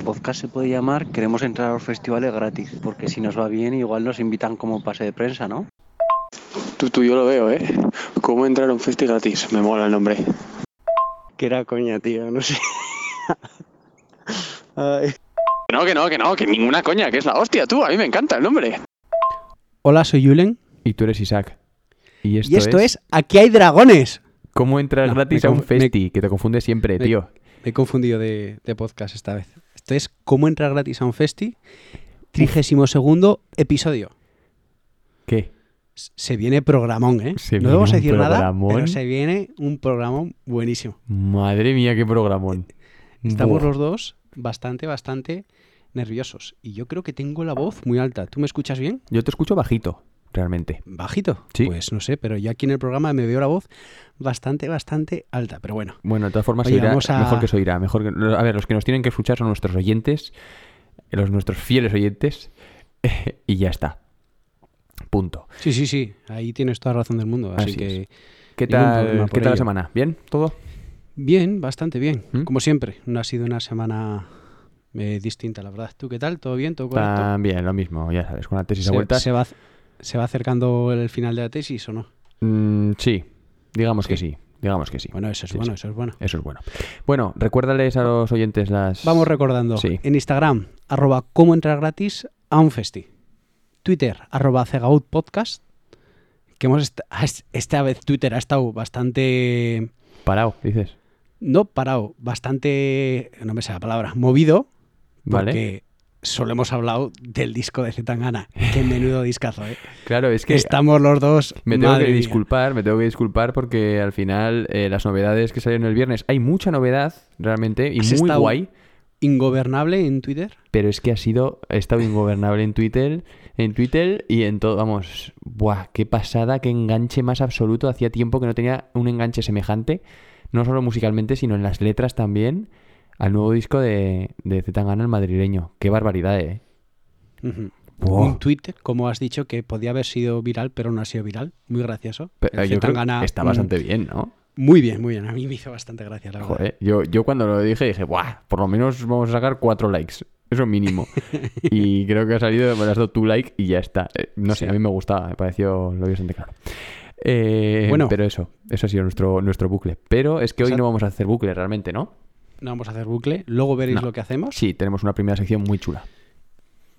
podcast se puede llamar Queremos entrar a los festivales gratis, porque si nos va bien igual nos invitan como pase de prensa, ¿no? Tú, tú, yo lo veo, ¿eh? ¿Cómo entrar a un festi gratis? Me mola el nombre. Que era coña, tío, no sé. Ay. Que no, que no, que no, que ninguna coña, que es la hostia, tú. A mí me encanta el nombre. Hola, soy Yulen. Y tú eres Isaac. Y esto, Y esto es... Aquí hay dragones. ¿Cómo entras No, gratis a un me- festi? Que te confunde siempre, me- tío. Me he confundido de, de podcast esta vez. Esto es cómo entrar gratis a un festi. Trigésimo segundo episodio. ¿Qué? Se viene programón, ¿eh? Se no vamos a decir nada, pero se viene un programón buenísimo. Madre mía, qué programón. Estamos Buah. los dos bastante, bastante nerviosos. Y yo creo que tengo la voz muy alta. ¿Tú me escuchas bien? Yo te escucho bajito, realmente. ¿Bajito? Sí. Pues no sé, pero yo aquí en el programa me veo la voz bastante, bastante alta. Pero bueno, Bueno, de todas formas, Oye, se oirá vamos a- mejor que se oirá. Mejor que... A ver, los que nos tienen que escuchar son nuestros oyentes, eh, los nuestros fieles oyentes, y ya está. Punto. sí, sí, sí. Ahí tienes toda razón del mundo. Así, Así que es. ¿Qué tal, ¿qué tal la semana? ¿Bien? ¿Todo? bien, bastante bien. ¿Mm? Como siempre. No ha sido una semana eh, distinta, la verdad. ¿Tú qué tal? ¿Todo bien? ¿Todo correcto? También, lo mismo, ya sabes, con la tesis a ¿Se, vueltas. se va, ¿Se va acercando el final de la tesis o no? Mm, sí, digamos que Sí. Digamos que sí. Bueno, eso es Sí, bueno, sí. eso es bueno. Eso es bueno. Bueno, recuérdales a los oyentes las... Vamos recordando. En Instagram, arroba cómo entrar gratis a un festi. Twitter, arroba cegaut podcast. Que hemos est- ah, es- esta vez Twitter ha estado bastante... Parado, dices. No parado, bastante... No me sé la palabra. Movido. Vale. Solo hemos hablado del disco de Zetangana. Qué menudo discazo, ¿eh? Claro, es Que estamos los dos... me tengo madre que mía. disculpar, me tengo que disculpar porque al final eh, las novedades que salieron el viernes, hay mucha novedad realmente y muy guay, Ingobernable en Twitter. pero es que ha sido, ha estado ingobernable en Twitter, en Twitter y en todo, vamos, buah, qué pasada, qué enganche más absoluto, hacía tiempo que no tenía un enganche semejante, no solo musicalmente, sino en las letras también, al nuevo disco de, de Zetangana, el madrileño. Qué barbaridad, eh. Wow. Un tweet, como has dicho, que podía haber sido viral, pero no ha sido viral. Muy gracioso. Pero El yo creo Zetangana, que está mm, bastante bien, ¿no? Muy bien, muy bien. A mí me hizo bastante gracia, la verdad. Joder, yo, yo cuando lo dije dije, Buah, por lo menos vamos a sacar cuatro likes. Eso mínimo. y creo que ha salido, me has dado tu like y ya está. Eh, no sé, a mí me gustaba, me pareció lo vi bastante claro. Eh, Bueno. Pero eso, eso ha sido nuestro, nuestro bucle. Pero es que hoy no vamos a hacer bucle realmente, ¿no? No vamos a hacer bucle. Luego veréis No. lo que hacemos. Sí, tenemos una primera sección muy chula.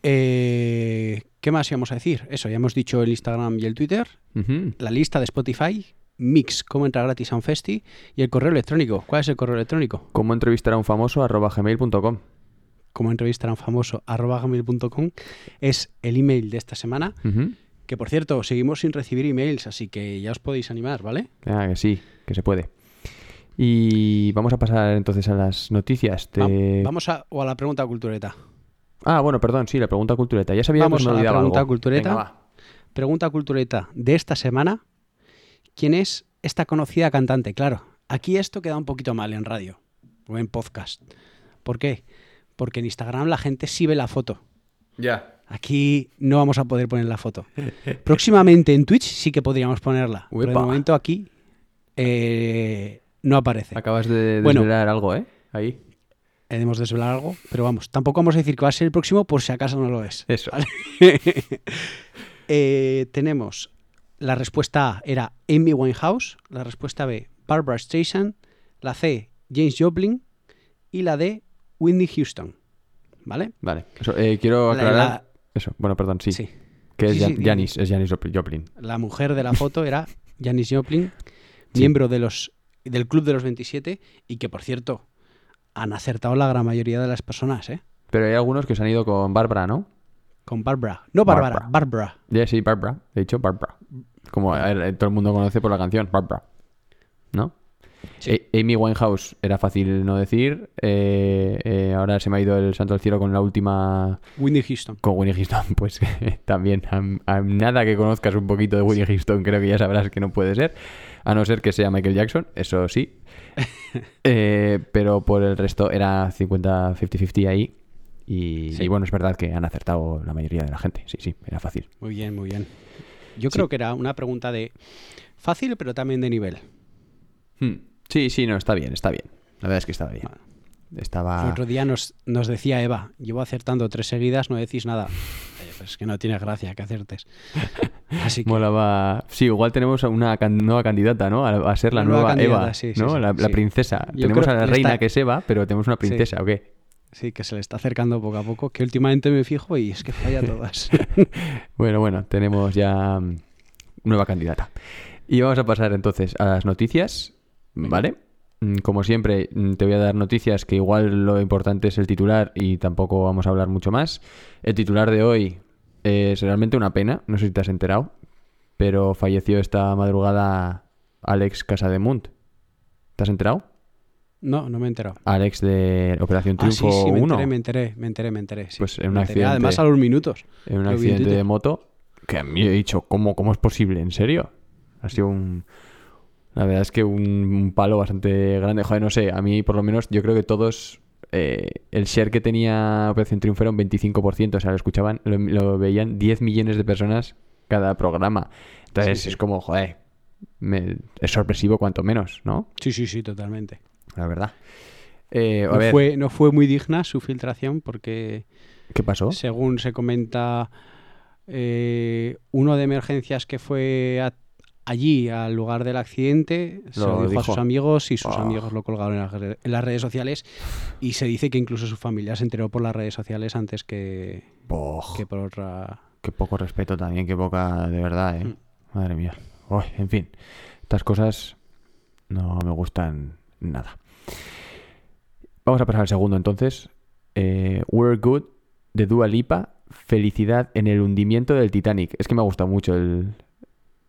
Eh, ¿Qué más íbamos a decir? Eso, ya hemos dicho el Instagram y el Twitter. La lista de Spotify. Mix, cómo entrar gratis a un festi. Y el correo electrónico. ¿Cuál es el correo electrónico? ¿Cómo entrevistar a un famoso? arroba gmail.com. Como entrevistar a un famoso arroba gmail.com es el email de esta semana. Que por cierto, seguimos sin recibir emails, así que ya os podéis animar, ¿vale? Ah, que sí, que se puede. Y vamos a pasar entonces a las noticias. De- Vamos a, o a la pregunta cultureta. Ah, bueno, perdón, sí, la pregunta cultureta. Ya sabía Vamos que me a la pregunta algo. cultureta. Venga. Pregunta cultureta de esta semana. ¿Quién es esta conocida cantante? Claro, aquí esto queda un poquito mal en radio o en podcast. ¿Por qué? Porque en Instagram la gente sí ve la foto. Ya. Aquí no vamos a poder poner la foto. Próximamente en Twitch sí que podríamos ponerla. Pero de Uepa. momento aquí eh, no aparece. Acabas de Bueno. desvelar algo, ¿eh? Ahí. Debemos desvelar algo, pero vamos, tampoco vamos a decir que va a ser el próximo por si acaso no lo es. Eso. ¿vale? Eh, tenemos la respuesta A era Amy Winehouse, la respuesta B Barbara Streisand, la C James Joplin y la D Whitney Houston. ¿Vale? Vale. Eso, eh, quiero La- aclarar. la- Eso, bueno, perdón, sí. sí. Que es Sí, Jan- sí, Janis, es Janis Jopl- Joplin. La mujer de la foto era Janis Joplin, miembro de los, del Club de los 27 y que, por cierto, han acertado la gran mayoría de las personas, ¿eh? Pero hay algunos que se han ido con Bárbara, ¿no? Con Barbara. No Bárbara, Barbara. Barbara. Ya, sí, Bárbara. He dicho Bárbara. Como todo el mundo conoce por la canción, Bárbara. ¿No? Sí. Eh, Amy Winehouse era fácil no decir. eh, eh, ahora se me ha ido el santo al cielo con la última. Whitney Houston. Con Winnie Houston. Pues también. A, a nada que conozcas un poquito de Winnie Houston, creo que ya sabrás que no puede ser. A no ser que sea Michael Jackson, eso sí. Eh, pero por el resto era 50-50-50 ahí. Y, Sí. y bueno, es verdad que han acertado la mayoría de la gente. Sí, sí, era fácil. Muy bien, muy bien. Yo Sí. creo que era una pregunta de fácil, pero también de nivel. Hmm. Sí, sí, no, está bien, está bien. La verdad es que estaba bien. estaba... El otro día nos, nos decía Eva, llevo acertando tres seguidas, no decís nada. Pues es que no tiene gracia que acertes. Así que Molaba. Sí, igual tenemos a una can- nueva candidata, ¿no? A, a ser la nueva Eva, sí, sí, ¿no? sí, la, princesa. Yo tenemos a la que reina está- que es Eva, pero tenemos una princesa, ¿o qué? sí, que se le está acercando poco a poco, que últimamente me fijo y es que falla todas. Bueno, bueno, tenemos ya mm, nueva candidata. Y vamos a pasar entonces a las noticias, ¿vale? Mm, Como siempre, mm, te voy a dar noticias que igual lo importante es el titular y tampoco vamos a hablar mucho más. El titular de hoy es realmente una pena, no sé si te has enterado, pero falleció esta madrugada Alex Casademunt. ¿Te has enterado? No, no me he enterado. Alex de Operación Ah, sí, Triunfo sí, me 1. enteré, me enteré, me enteré, me enteré. sí. Pues en un enteré, accidente. Además a los minutos. en un accidente de moto que a mí he dicho, ¿cómo, cómo es posible? ¿En serio? Ha sido un... La verdad es que un, un palo bastante grande. Joder, no sé, a mí por lo menos yo creo que todos... eh, el share que tenía Operación Triunfo era un 25%, o sea, lo escuchaban, lo, lo veían 10 millones de personas cada programa. Entonces Sí, sí. es como, joder, me- es sorpresivo cuanto menos, ¿no? Sí, sí, sí, totalmente. La verdad. Eh, a No ver, fue, no fue muy digna su filtración porque, ¿qué pasó? según se comenta, eh, uno de emergencias que fue a- allí al lugar del accidente se Lo lo dijo, a sus amigos y sus Oh. amigos lo colgaron en las, re- en las redes sociales y se dice que incluso su familia se enteró por las redes sociales antes que, que por otra... Qué poco respeto también, qué poca de verdad, ¿eh? Mm. Madre mía. Uy, en fin, estas cosas no me gustan nada. Vamos a pasar al segundo entonces. Eh, We're Good de Dua Lipa. Felicidad en el hundimiento del Titanic. Es que me ha gustado mucho el...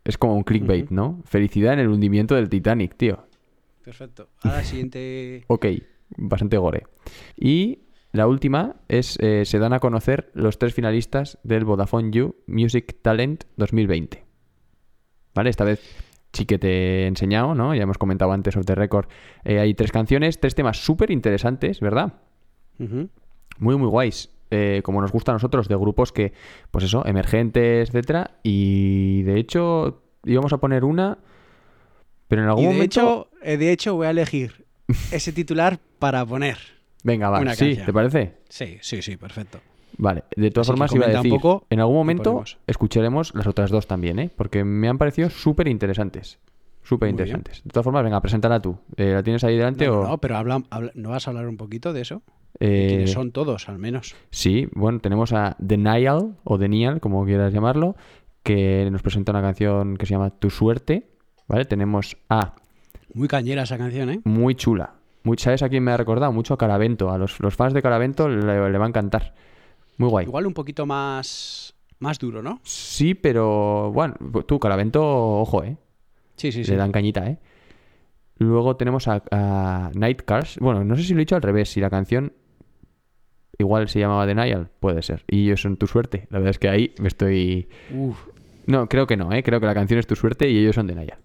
Es como un clickbait. ¿no? Felicidad en el hundimiento del Titanic, tío. Perfecto. Ahora siguiente... Ok, bastante gore. Y la última es, eh, se dan a conocer los tres finalistas del Vodafone You Music Talent 2020. ¿Vale? Esta vez sí que te he enseñado, ¿no? Ya hemos comentado antes of the record. Eh, hay tres canciones, tres temas súper interesantes, ¿verdad? Muy, muy guays. Eh, como nos gusta a nosotros, de grupos que, pues eso, emergentes, etcétera. Y de hecho, íbamos a poner una, pero en algún Y de momento. hecho, eh, de hecho voy a elegir ese titular para poner. Venga, va, una sí, canción. ¿te parece? Sí, sí, sí, perfecto. Vale, de todas Así formas iba a decir, poco en algún momento escucharemos las otras dos también, ¿eh? Porque me han parecido súper interesantes. Súper interesantes. De todas formas, venga, preséntala tú. Eh, ¿La tienes ahí delante No, o...? no, no, pero habla, habla- ¿no vas a hablar un poquito de eso? Eh, ¿De quiénes son todos, al menos? Sí, bueno, tenemos a Denial, o Denial, como quieras llamarlo, que nos presenta una canción que se llama Tu Suerte, ¿vale? Tenemos a Muy cañera esa canción, ¿eh? Muy Chula. Muy, ¿Sabes a quién me ha recordado? Mucho a Caravento. A los, los fans de Caravento le, le va a encantar. Muy guay. Igual un poquito más, más duro, ¿no? Sí, pero bueno, tú, Caravento, ojo, ¿eh? Sí, sí, sí. Le dan cañita, ¿eh? Luego tenemos a, a Night Cars. Bueno, no sé si lo he dicho al revés. Si la canción igual se llamaba Denial, puede ser. Y ellos son tu suerte. La verdad es que ahí me estoy. Uf, No, creo que no, ¿eh? Creo que la canción es tu suerte y ellos son Denial.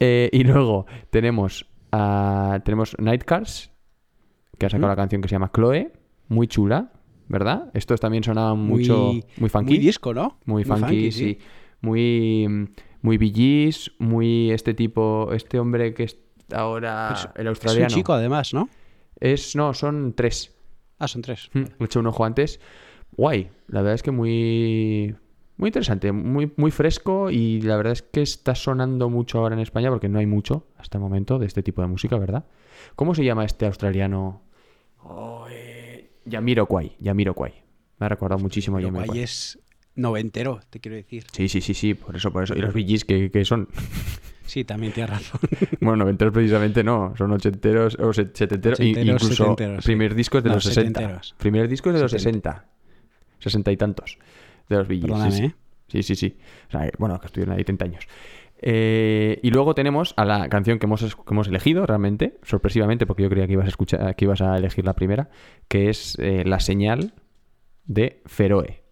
Eh, y luego tenemos a. Tenemos Night Cars, que ha sacado ¿Mm? la canción que se llama Chloe. Muy chula, ¿verdad? Estos también sonaban mucho. Muy- Muy funky. muy disco, ¿no? Muy funky, sí. Muy, muy Gees, muy este tipo, este hombre que es ahora Pues el Es australiano. un chico, además, ¿no? Es- no, son tres. Ah, son tres. Mm, He hecho un ojo antes. Guay, la verdad es que muy, muy interesante, muy, muy fresco y la verdad es que está sonando mucho ahora en España porque no hay mucho hasta el momento de este tipo de música, ¿verdad? ¿Cómo se llama este australiano? Oh, eh, Yamiroquai, Yamiroquai. Me ha recordado muchísimo a guay es noventero, te quiero decir. Sí, sí, sí, sí, por eso, por eso. Y los Gees, que, que son? Sí, también tienes razón. Bueno, noventeros precisamente no, son ochenteros o se- setenteros, Ochenteros, incluso setenteros, sí. primer discos de No, los 60. setenteros. Primer discos de los Setenta. 60. 60 y tantos de los sí, sí. ¿eh? Sí, sí, sí. O sea, bueno, que estuvieron ahí 30 años. Eh, y luego tenemos a la canción que hemos, que hemos elegido realmente, sorpresivamente, porque yo creía que ibas a escuchar, que ibas a elegir la primera, que es eh, La señal de Feroe.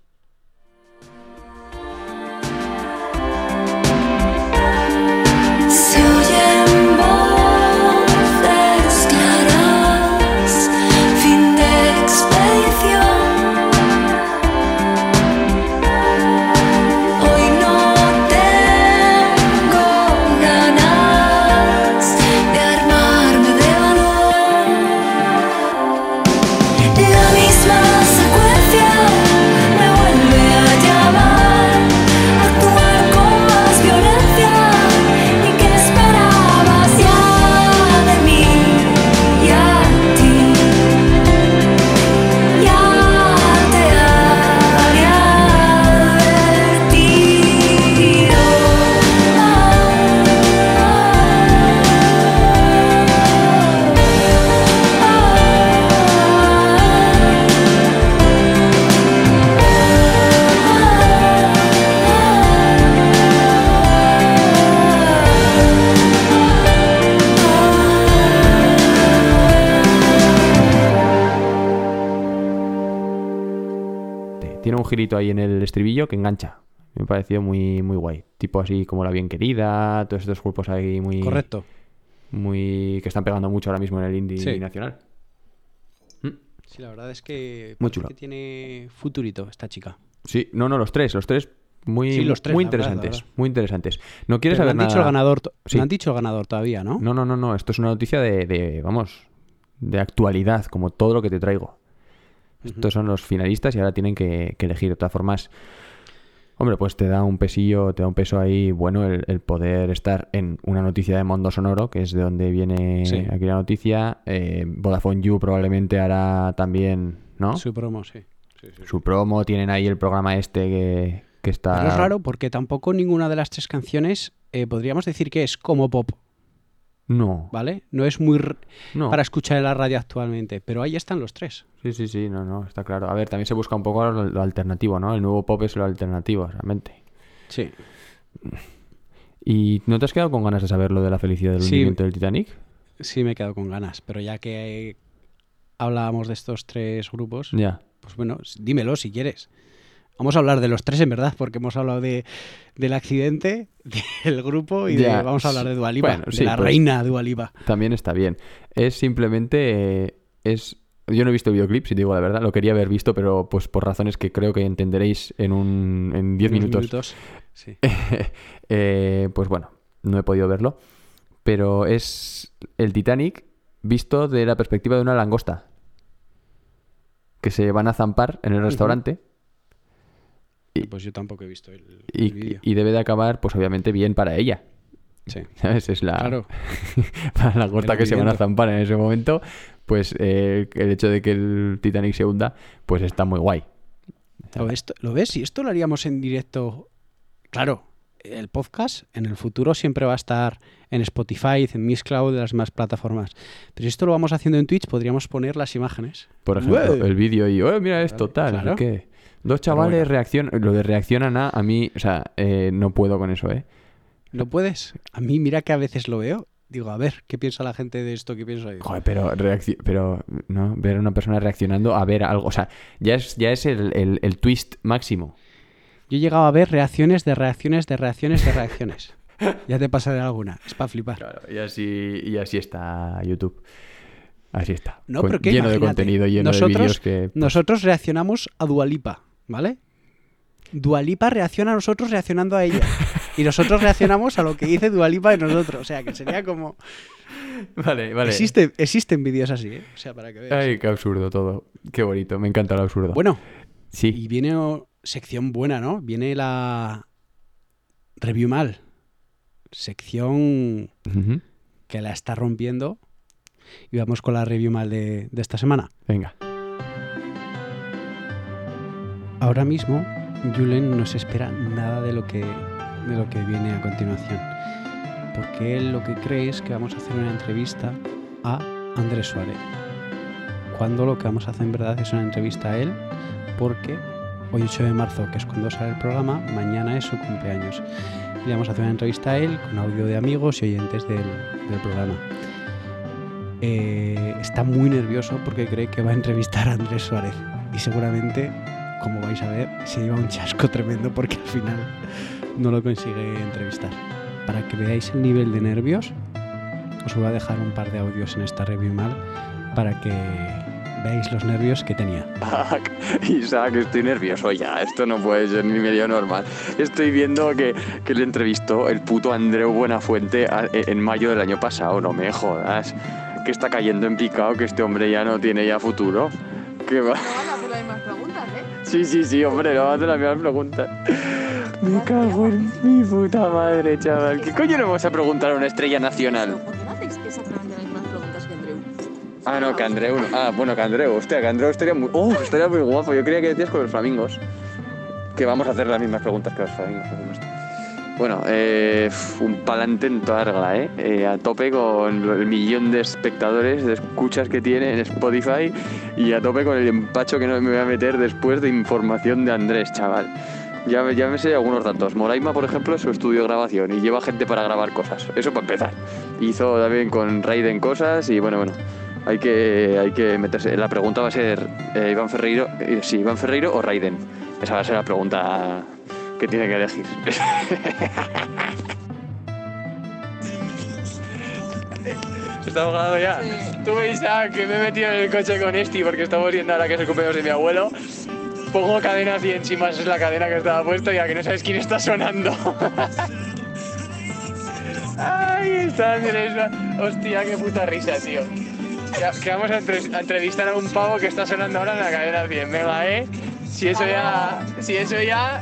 Ahí en el estribillo que engancha. Me ha parecido muy, muy guay. Tipo así como La Bien Querida, todos estos grupos ahí muy... Correcto. Muy... que están pegando mucho ahora mismo en el indie Sí. nacional. Sí, la verdad es que, Muy que tiene futurito esta chica. Sí, no, no, los tres, los tres muy, Sí, los tres, muy interesantes, verdad. muy interesantes. No quieres Pero saber han dicho nada- el ganador, Sí. no han dicho el ganador todavía, ¿no? No, no, no, no. Esto es una noticia de, de, vamos, de actualidad, como todo lo que te traigo. Estos son los finalistas y ahora tienen que, que elegir. De todas formas, hombre, pues te da un pesillo, te da un peso ahí bueno el, el poder estar en una noticia de Mundo Sonoro, que es de donde viene Sí. aquí la noticia. Eh, Vodafone You probablemente hará también, ¿no? Su promo, sí. Su promo, tienen ahí el programa este que, que está... Pero es raro porque tampoco ninguna de las tres canciones eh, podríamos decir que es como pop, No, ¿vale? No es muy no. para escuchar en la radio actualmente, pero ahí están los tres. Sí, sí, sí, no, no, está claro. A ver, también se busca un poco lo, lo alternativo, ¿no? El nuevo pop es lo alternativo, realmente. Sí. ¿Y no te has quedado con ganas de saber lo de la felicidad del Sí. hundimiento del Titanic? Sí, me he quedado con ganas, pero ya que hablábamos de estos tres grupos, Ya. pues bueno, dímelo si quieres. Vamos a hablar de los tres en verdad, porque hemos hablado de, del accidente, del grupo y de, vamos a hablar de Dualipa, bueno, de la pues- reina Dualipa. También está bien. Es simplemente. eh, es. Yo no he visto el videoclip, si te digo la verdad. Lo quería haber visto, pero pues por razones que creo que entenderéis en un. en 10 minutos. Sí. Eh, pues bueno, no he podido verlo. Pero es el Titanic visto de la perspectiva de una langosta. Que se van a zampar en el restaurante. Y- Pues yo tampoco he visto el, el Y, vídeo. y debe de acabar, pues obviamente, bien para ella. Sí. ¿Sabes? Es la. Claro. para la gorda que se van a zampar en ese momento. Pues eh, el hecho de que el Titanic se hunda, pues está muy guay. ¿Lo ves, ¿Lo ves? Si esto lo haríamos en directo, claro, el podcast en el futuro siempre va a estar en Spotify, en Mixcloud, en las más plataformas. Pero si esto lo vamos haciendo en Twitch, podríamos poner las imágenes. Por ejemplo, el vídeo y, oh, mira esto, tal, claro. qué. Dos chavales bueno. reaccionan, lo de reaccionan a, a mí, o sea, eh, no puedo con eso, ¿eh? ¿No puedes? A mí, mira que a veces lo veo. Digo, a ver, ¿qué piensa la gente de esto? ¿Qué pienso yo? Joder, pero, no, ver a una persona reaccionando a ver algo, o sea, ya es, ya es el, el- el twist máximo. Yo he llegado a ver reacciones de reacciones de reacciones de reacciones. ya te pasaré alguna. Es para flipar. Claro, y así, y así está YouTube. Así está. No, Con- pero que lleno de contenido, lleno nosotros, de vídeos que. pues, Nosotros reaccionamos a Dualipa, ¿vale? Dualipa reacciona a nosotros reaccionando a ella. Y nosotros reaccionamos a lo que dice Dualipa de nosotros. O sea, que sería como... Vale, vale. Existe, existen vídeos así, ¿eh? O sea, para que veas. Ay, qué absurdo todo. Qué bonito, me encanta lo absurdo. Bueno, y sí. viene oh, sección buena, ¿no? Viene la review mal. Sección que la está rompiendo. Y vamos con la review mal de, de esta semana. Venga. Ahora mismo, Julen no se espera nada de lo que, de lo que viene a continuación. Porque él lo que cree es que vamos a hacer una entrevista a Andrés Suárez. Cuando lo que vamos a hacer en verdad es una entrevista a él, porque hoy 8 de marzo, que es cuando sale el programa, mañana es su cumpleaños. Y vamos a hacer una entrevista a él con audio de amigos y oyentes del, del programa. Eh, está muy nervioso porque cree que va a entrevistar a Andrés Suárez. Y seguramente como vais a ver, se lleva un chasco tremendo porque al final no lo consigue entrevistar. Para que veáis el nivel de nervios, os voy a dejar un par de audios en esta review mal para que veáis los nervios que tenía. Isaac, estoy nervioso ya. Esto no puede ser ni medio normal. Estoy viendo que, que le entrevistó el puto Andreu Buenafuente a- en mayo del año pasado. No me jodas. Que está cayendo en picado, que este hombre ya no tiene ya futuro. Que va. No van a hacer las mismas preguntas, ¿eh? Sí, sí, sí, hombre, no hace las mismas preguntas. Me cago en mi puta madre, chaval. ¿Qué coño le vamos a preguntar a una estrella nacional? Ah, no, que Andreu. no. Ah, bueno, que Andreu. Hostia, que Andreu estaría muy. Oh, estaría muy guapo. Yo creía que decías con los flamingos. Que vamos a hacer las mismas preguntas que los flamingos. Bueno, eh, un palante en toda regla, ¿eh? Eh, A tope con el millón de espectadores, de escuchas que tiene en Spotify y a tope con el empacho que me voy a meter después de información de Andrés, chaval. Ya, ya me sé algunos datos. Moraima, por ejemplo, es su estudio de grabación y lleva gente para grabar cosas. Eso para empezar. Hizo también con Raiden cosas y bueno, bueno. Hay que, hay que meterse. La pregunta va a ser: eh, ¿Iván Ferreiro? eh, sí, ¿Iván Ferreiro o Raiden? Esa va a ser la pregunta que tiene que elegir. ¿Está ahogado ya? Tú veis ah, que me he metido en el coche con Esti porque estamos viendo ahora que es el cumpleaños de mi abuelo. Pongo cadena así encima, es la cadena que estaba puesta y a que no sabes quién está sonando. Ay, está Andrés. Hostia, qué puta risa, tío. Que, que vamos a, entre- a entrevistar a un pavo que está sonando ahora en la cadena 100. Venga, eh. Si eso ya. Si eso ya.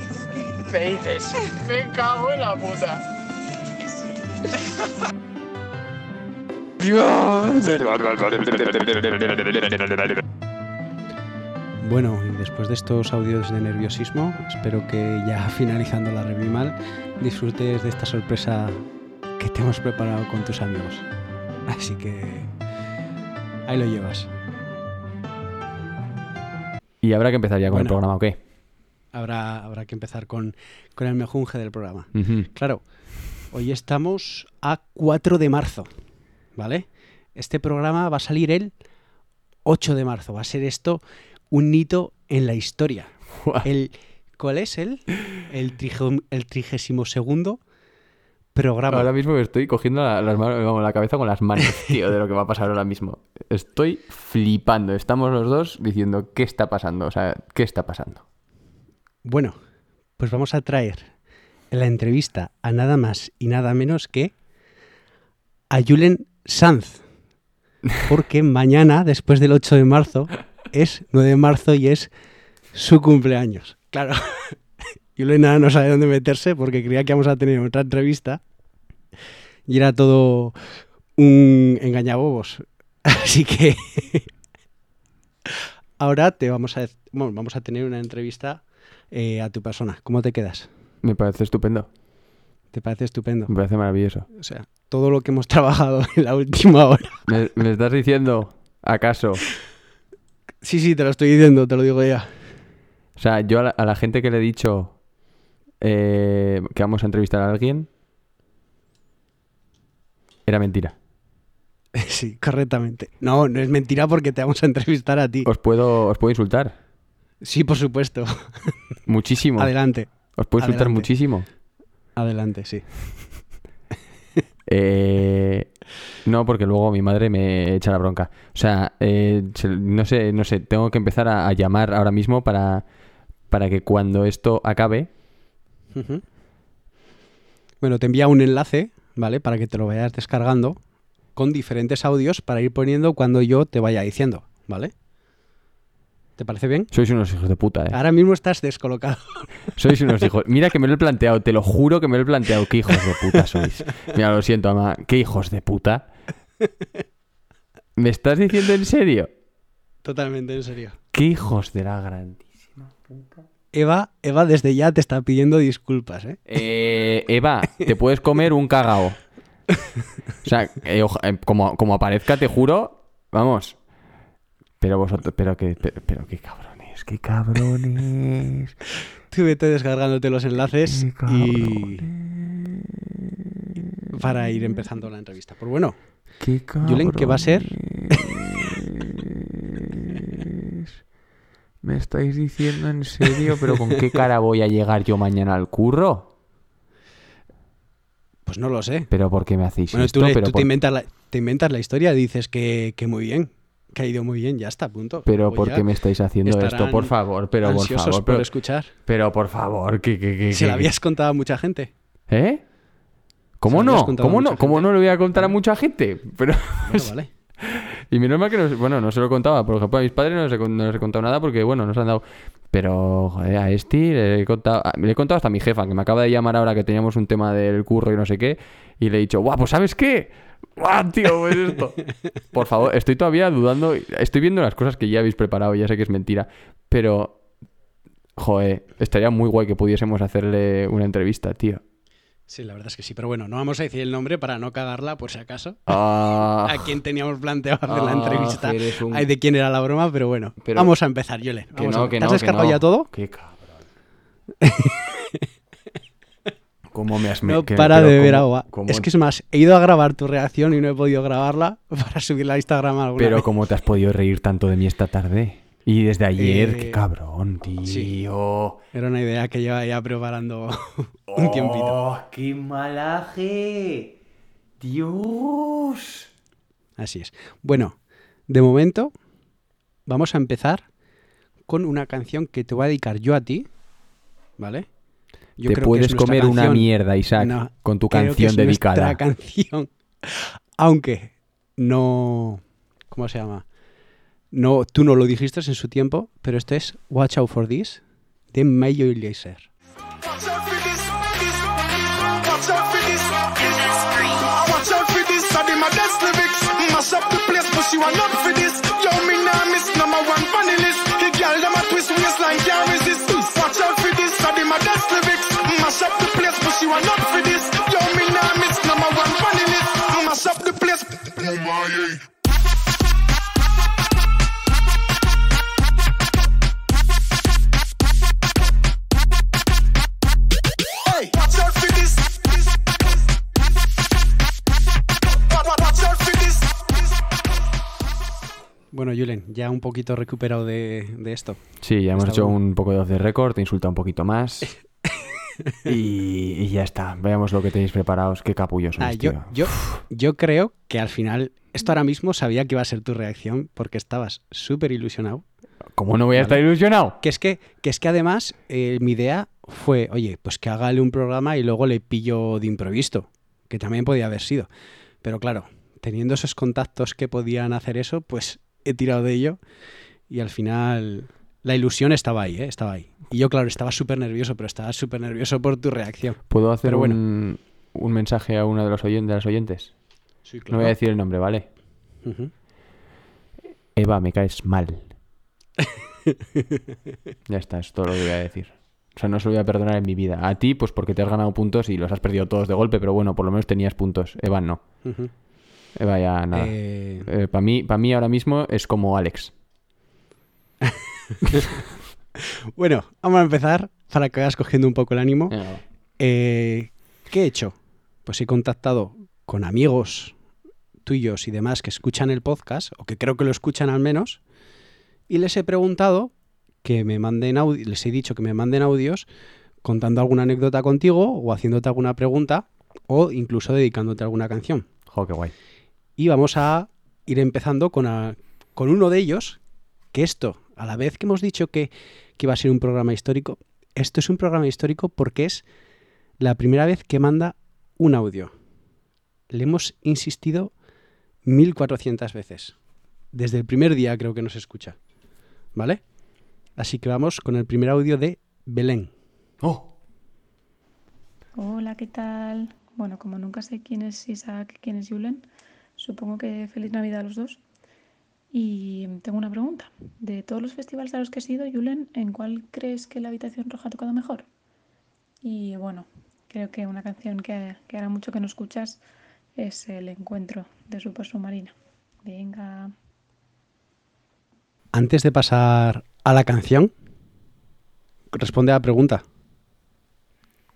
Me dices. Me cago en la puta. Bueno, y después de estos audios de nerviosismo, espero que ya finalizando la review mal, disfrutes de esta sorpresa que te hemos preparado con tus amigos. Así que ahí lo llevas. Y habrá que empezar ya con el programa, ¿o qué? Habrá, habrá que empezar con, con el mejunje del programa. Claro, hoy estamos a 4 de marzo, ¿vale? Este programa va a salir el 8 de marzo. Va a ser esto un hito en la historia. El, ¿Cuál es el? El, trigésimo segundo programa. Ahora mismo me estoy cogiendo la, las manos- vamos, la cabeza con las manos, tío, de lo que va a pasar ahora mismo. Estoy flipando. Estamos los dos diciendo, ¿qué está pasando? O sea, ¿qué está pasando? Bueno, pues vamos a traer en la entrevista a nada más y nada menos que a Julen Sanz. Porque mañana, después del 8 de marzo, es 9 de marzo y es su cumpleaños. Claro, Julen nada no sabe dónde meterse porque creía que íbamos a tener otra entrevista y era todo un engañabobos. Así que ahora te vamos a, bueno, vamos a tener una entrevista eh, a tu persona. ¿Cómo te quedas? Me parece estupendo. ¿Te parece estupendo? Me parece maravilloso. O sea, todo lo que hemos trabajado en la última hora. ¿Me, me estás diciendo, acaso? Sí, sí, te lo estoy diciendo, te lo digo ya. O sea, yo a la, a la gente que le he dicho eh, que vamos a entrevistar a alguien, era mentira. Sí, correctamente. No, no es mentira porque te vamos a entrevistar a ti. Os puedo, os puedo insultar. Sí, por supuesto. Muchísimo. Adelante, Os puedo insultar Adelante. muchísimo. adelante, sí. Eh, no, porque luego mi madre me echa la bronca. O sea, eh, no sé, no sé, tengo que empezar a, a llamar ahora mismo para, para que cuando esto acabe. Bueno, te envía un enlace, ¿vale? Para que te lo vayas descargando con diferentes audios para ir poniendo cuando yo te vaya diciendo, ¿vale? ¿Te parece bien? sois unos hijos de puta, eh. Ahora mismo estás descolocado. Sois unos hijos. Mira que me lo he planteado, te lo juro que me lo he planteado. Qué hijos de puta sois. Mira, lo siento, ama. Qué hijos de puta. ¿Me estás diciendo en serio? Totalmente, en serio. Qué hijos de la gran. Eva, Eva desde ya te está pidiendo disculpas, ¿eh? Eh, Eva, te puedes comer un cagao. O sea, eh, eh, como, como aparezca, te juro, vamos. Pero vosotros, pero que, pero, pero qué cabrones, qué cabrones. Tú vete descargándote los enlaces y para ir empezando la entrevista. Pues bueno, Qué Julen, ¿qué va a ser? ¿Me estáis diciendo en serio? ¿Pero con qué cara voy a llegar yo mañana al curro? pues no lo sé. ¿Pero por qué me hacéis Bueno, esto? tú, le- ¿Pero tú por- te, inventas la, te inventas la historia, dices que, que muy bien, que ha ido muy bien, ya está, punto. ¿Pero por qué me estáis haciendo esto? Por favor, pero por favor. por Pero, escuchar. pero por favor, que... que, que Se que- habías contado a mucha gente. ¿Eh? ¿Cómo lo no? ¿Cómo no? ¿Cómo no le voy a contar a mucha gente? Pero... Bueno, vale. Y menos mal que no, bueno, no se lo contaba. Por ejemplo, a mis padres no les he, no les he contado nada porque, bueno, nos han dado. Pero, joder, a Esti le he contado. Le he contado hasta a mi jefa, que me acaba de llamar ahora que teníamos un tema del curro y no sé qué. Y le he dicho, guau, pues ¿sabes qué? ¡Guau, tío! Pues esto. Por favor, estoy todavía dudando. Estoy viendo las cosas que ya habéis preparado, ya sé que es mentira. Pero, joder, estaría muy guay que pudiésemos hacerle una entrevista, tío. Sí, la verdad es que sí, pero bueno, no vamos a decir el nombre para no cagarla, por si acaso. Ah, A quién teníamos planteado hacer la Ah, entrevista. un- Ay, de quién era la broma, pero bueno. Pero- vamos a empezar, Yole. Vamos no, que ¿Te has no, que descargado no. ya todo? Qué cabrón. ¿Cómo me has No para de beber agua. cómo- Es que es más, he ido a grabar tu reacción y no he podido grabarla para subirla a Instagram alguna Pero vez. ¿cómo te has podido reír tanto de mí esta tarde? Y desde ayer, Eh, qué cabrón, tío. sí. Era una idea que llevaba ya preparando un tiempito. ¡Oh, qué malaje! Dios. Así es. Bueno, de momento vamos a empezar con una canción que te voy a dedicar yo a ti, ¿vale? Yo Te creo que puedes es comer una canción. mierda, Isaac, No, con tu creo que canción es dedicada. Nuestra canción, aunque no, ¿cómo se llama? No, tú no lo dijiste en su tiempo, pero esto es Watch Out for This de Mayo Laser. Watch out for this, mash up the place, but you are not for this, yo, me nah miss number one funny list, mash up the place, oh my, yeah. Hey, watch out for this. Watch out for this. Bueno, Julen, ya un poquito recuperado de, de esto. Sí, ya hemos Está hecho bueno. un poco de off the record, te insulta un poquito más. y, y ya está. Veamos lo que tenéis preparados. Qué capullos sois, Ah, yo, tío. yo, yo creo que al final, esto ahora mismo sabía que iba a ser tu reacción porque estabas súper ilusionado. ¿Cómo no voy a Vale. estar ilusionado? Que es que, que es que además eh, mi idea fue, oye, pues que hágale un programa y luego le pillo de improviso, que también podía haber sido. Pero claro, teniendo esos contactos que podían hacer eso, pues he tirado de ello y al final la ilusión estaba ahí, ¿eh? estaba ahí. Y yo, claro, estaba súper nervioso, pero estaba súper nervioso por tu reacción. ¿Puedo hacer bueno. un, un mensaje a uno de los, oyen- de los oyentes? Sí, No voy a decir el nombre, ¿vale? Eva, me caes mal. ya está, es todo lo que voy a decir. O sea, no se lo voy a perdonar en mi vida. A ti, pues porque te has ganado puntos y los has perdido todos de golpe, pero bueno, por lo menos tenías puntos. Eva no. Eva ya nada. Eh, para mí, para mí ahora mismo es como Alex. bueno, vamos a empezar para que vayas cogiendo un poco el ánimo. Eh, ¿Qué he hecho? Pues he contactado con amigos tuyos y demás que escuchan el podcast, o que creo que lo escuchan al menos, y les he preguntado que me manden audios, les he dicho que me manden audios contando alguna anécdota contigo, o haciéndote alguna pregunta, o incluso dedicándote alguna canción. Jo, qué guay. Y vamos a ir empezando con, a- con uno de ellos, que esto, a la vez que hemos dicho que, que iba a ser un programa histórico, esto es un programa histórico porque es la primera vez que manda un audio. Le hemos insistido 1400 veces. Desde el primer día creo que nos escucha. ¿Vale? Así que vamos con el primer audio de Belén. ¡Oh! Hola, ¿qué tal? Bueno, como nunca sé quién es Isaac, quién es Julen, supongo que feliz Navidad a los dos. Y tengo una pregunta. De todos los festivales a los que has ido, Julen, ¿en cuál crees que la habitación roja ha tocado mejor? Y bueno, creo que una canción que, que hará mucho que no escuchas es El Encuentro de Super Submarina. Venga. Antes de pasar a la canción, responde a la pregunta.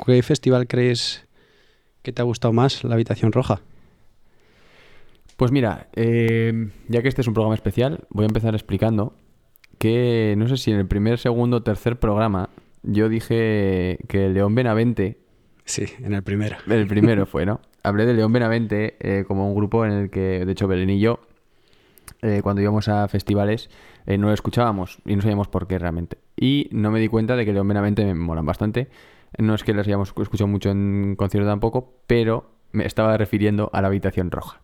¿Qué festival crees que te ha gustado más, la habitación roja? Pues mira, eh, ya que este es un programa especial, voy a empezar explicando que no sé si en el primer, segundo o tercer programa yo dije que León Benavente, Sí, en el primero. el primero fue, ¿no? Hablé de León Benavente eh, como un grupo en el que, de hecho, Belén y yo, eh, cuando íbamos a festivales, eh, no lo escuchábamos y no sabíamos por qué realmente. Y no me di cuenta de que León Benavente me molan bastante. No es que los hayamos escuchado mucho en concierto tampoco, pero me estaba refiriendo a la habitación roja.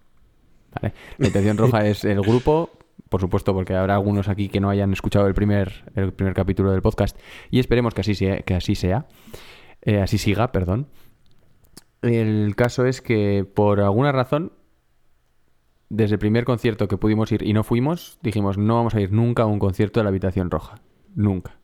¿Vale? La habitación roja es el grupo, por supuesto, porque habrá algunos aquí que no hayan escuchado el primer, el primer capítulo del podcast y esperemos que así sea. Que así, sea. Eh, así siga, perdón. El caso es que por alguna razón, desde el primer concierto que pudimos ir y no fuimos, dijimos no vamos a ir nunca a un concierto de la habitación roja. Nunca.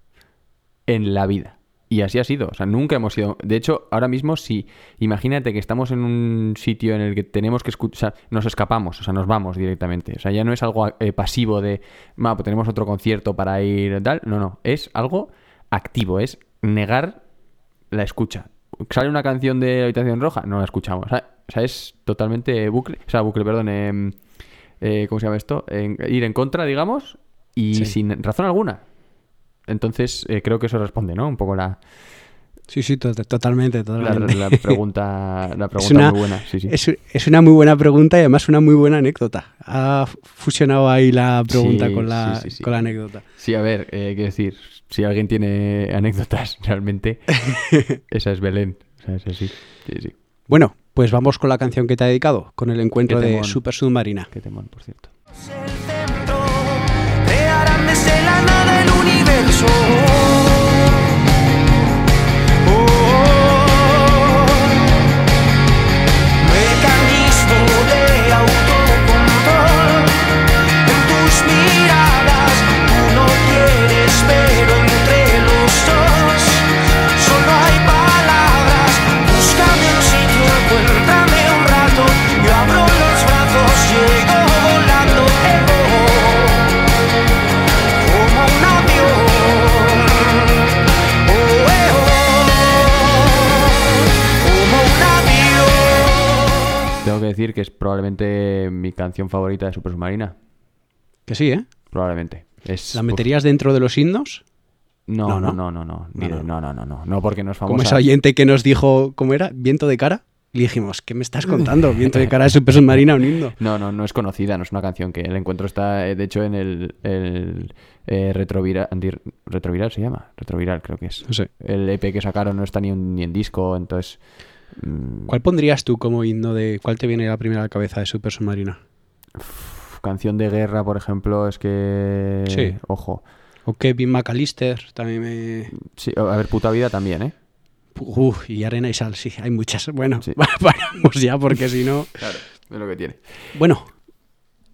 En la vida. Y así ha sido. O sea, nunca hemos ido. De hecho, ahora mismo, si imagínate que estamos en un sitio en el que tenemos que escuchar, nos escapamos, o sea, nos vamos directamente. O sea, ya no es algo eh, pasivo de, "Ma, pues tenemos otro concierto para ir, tal. No, no. Es algo activo. Es negar la escucha. ¿Sale una canción de Habitación Roja? No la escuchamos. O sea, es totalmente bucle. O sea, bucle, perdón. em, eh, ¿Cómo se llama esto? Ir en contra, digamos, y Sí. sin razón alguna. Entonces, eh, creo que eso responde, ¿no? Un poco la, Sí, sí, to- totalmente, la, totalmente. la pregunta, la pregunta una- muy buena. Sí, sí. Es, es una muy buena pregunta y además una muy buena anécdota. Ha fusionado ahí la pregunta Sí, con, la, sí, sí, sí. con la anécdota. Sí, a ver, eh, quiero decir, si alguien tiene anécdotas realmente, esa es Belén. O sea, es así. Sí, sí. Bueno, pues vamos con la canción que te ha dedicado, con el encuentro de. Super Submarina. Qué temón, por cierto. crearán desde la nada el 说。Decir que es probablemente mi canción favorita de Super Submarina. Que sí, ¿eh? Probablemente. Es, ¿La uf, meterías dentro de los himnos? No, No, no, no. no, no, no, No, no. no, no, no, no, no, porque no es Como famosa. ese oyente que nos dijo, ¿cómo era? ¿Viento de cara? Y dijimos, ¿qué me estás contando? ¿Viento de cara de Super Submarina un himno? No, no, no es conocida, no es una canción que el encuentro está, eh, de hecho, en el, el eh, retroviral, retroviral se llama, retroviral creo que es. No sé. El EP que sacaron no está ni, en- ni en disco, entonces... mm, ¿Cuál pondrías tú como himno de cuál te viene la primera a la cabeza de Super Submarina? uf, canción de guerra, por ejemplo, es que... Sí. Ojo. O Kevin McAllister, también me... Sí, a ver, puta vida también, ¿eh? Uf, y Arena y Sal, sí, hay muchas. Bueno, Sí. paramos ya porque si no... Claro, es lo que tiene. Bueno,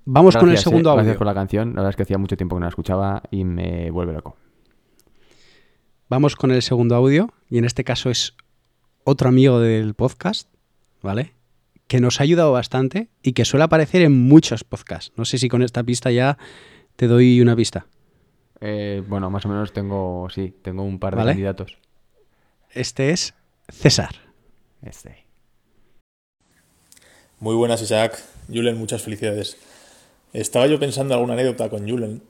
vamos con el Gracias, segundo eh, audio. Gracias por la canción, la verdad es que hacía mucho tiempo que no la escuchaba y me vuelve loco. Vamos con el segundo audio y en este caso es otro amigo del podcast, ¿vale? Que nos ha ayudado bastante y que suele aparecer en muchos podcasts. No sé si con esta pista ya te doy una pista. Eh, bueno, más o menos tengo, sí, tengo un par de ¿Vale? candidatos. Este es César. Este. Muy buenas, Isaac. Julen, muchas felicidades. Estaba yo pensando en alguna anécdota con Julen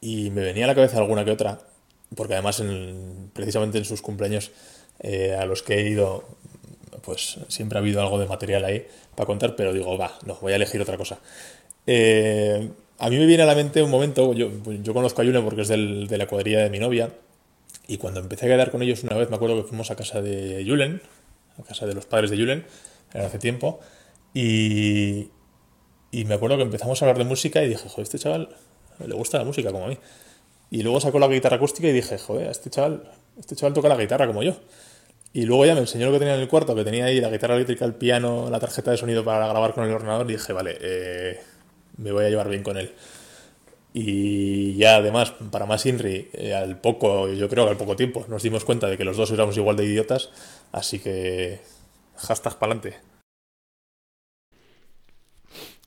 y me venía a la cabeza alguna que otra, porque además en- precisamente en sus cumpleaños eh, a los que he ido, pues siempre ha habido algo de material ahí para contar, pero digo, va, no, voy a elegir otra cosa. Eh, a mí me viene a la mente un momento, yo, conozco a Julen porque es del- de la cuadrilla de mi novia, y cuando empecé a quedar con ellos una vez, me acuerdo que fuimos a casa de Julen, a casa de los padres de Julen, hace tiempo, y, y me acuerdo que empezamos a hablar de música y dije, joder, este chaval le gusta la música como a mí. Y luego sacó la guitarra acústica y dije, joder, este chaval, este chaval toca la guitarra como yo. Y luego ya me enseñó lo que tenía en el cuarto, que tenía ahí la guitarra eléctrica, el piano, la tarjeta de sonido para grabar con el ordenador y dije, vale, eh, me voy a llevar bien con él. Y ya además, para más Inri, eh, al poco, yo creo que al poco tiempo, nos dimos cuenta de que los dos éramos igual de idiotas, así que hashtag pa'lante.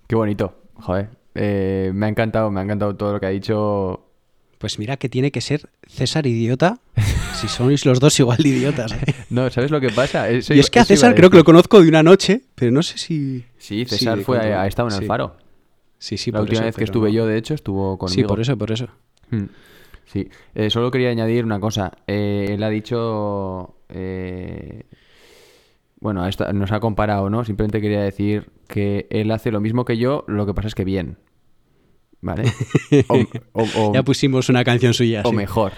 Qué bonito, joder. Eh, me ha encantado, me ha encantado todo lo que ha dicho. Pues mira que tiene que ser César idiota si sois los dos igual de idiotas. ¿eh? No, ¿sabes lo que pasa? Eso Y es que a César creo que lo conozco de una noche, pero no sé si... Sí, César fue, cuánto- ha estado en el sí. faro. Sí, sí, la por última eso, vez que estuve no. yo, de hecho, estuvo conmigo. Sí, por eso, por eso. Mm. Sí, Eh, solo quería añadir una cosa. Eh, él ha dicho. Bueno, esta- nos ha comparado, ¿no? Simplemente quería decir que él hace lo mismo que yo, lo que pasa es que bien. ¿Vale? O, o- o- Ya pusimos una canción suya. o sí. mejor.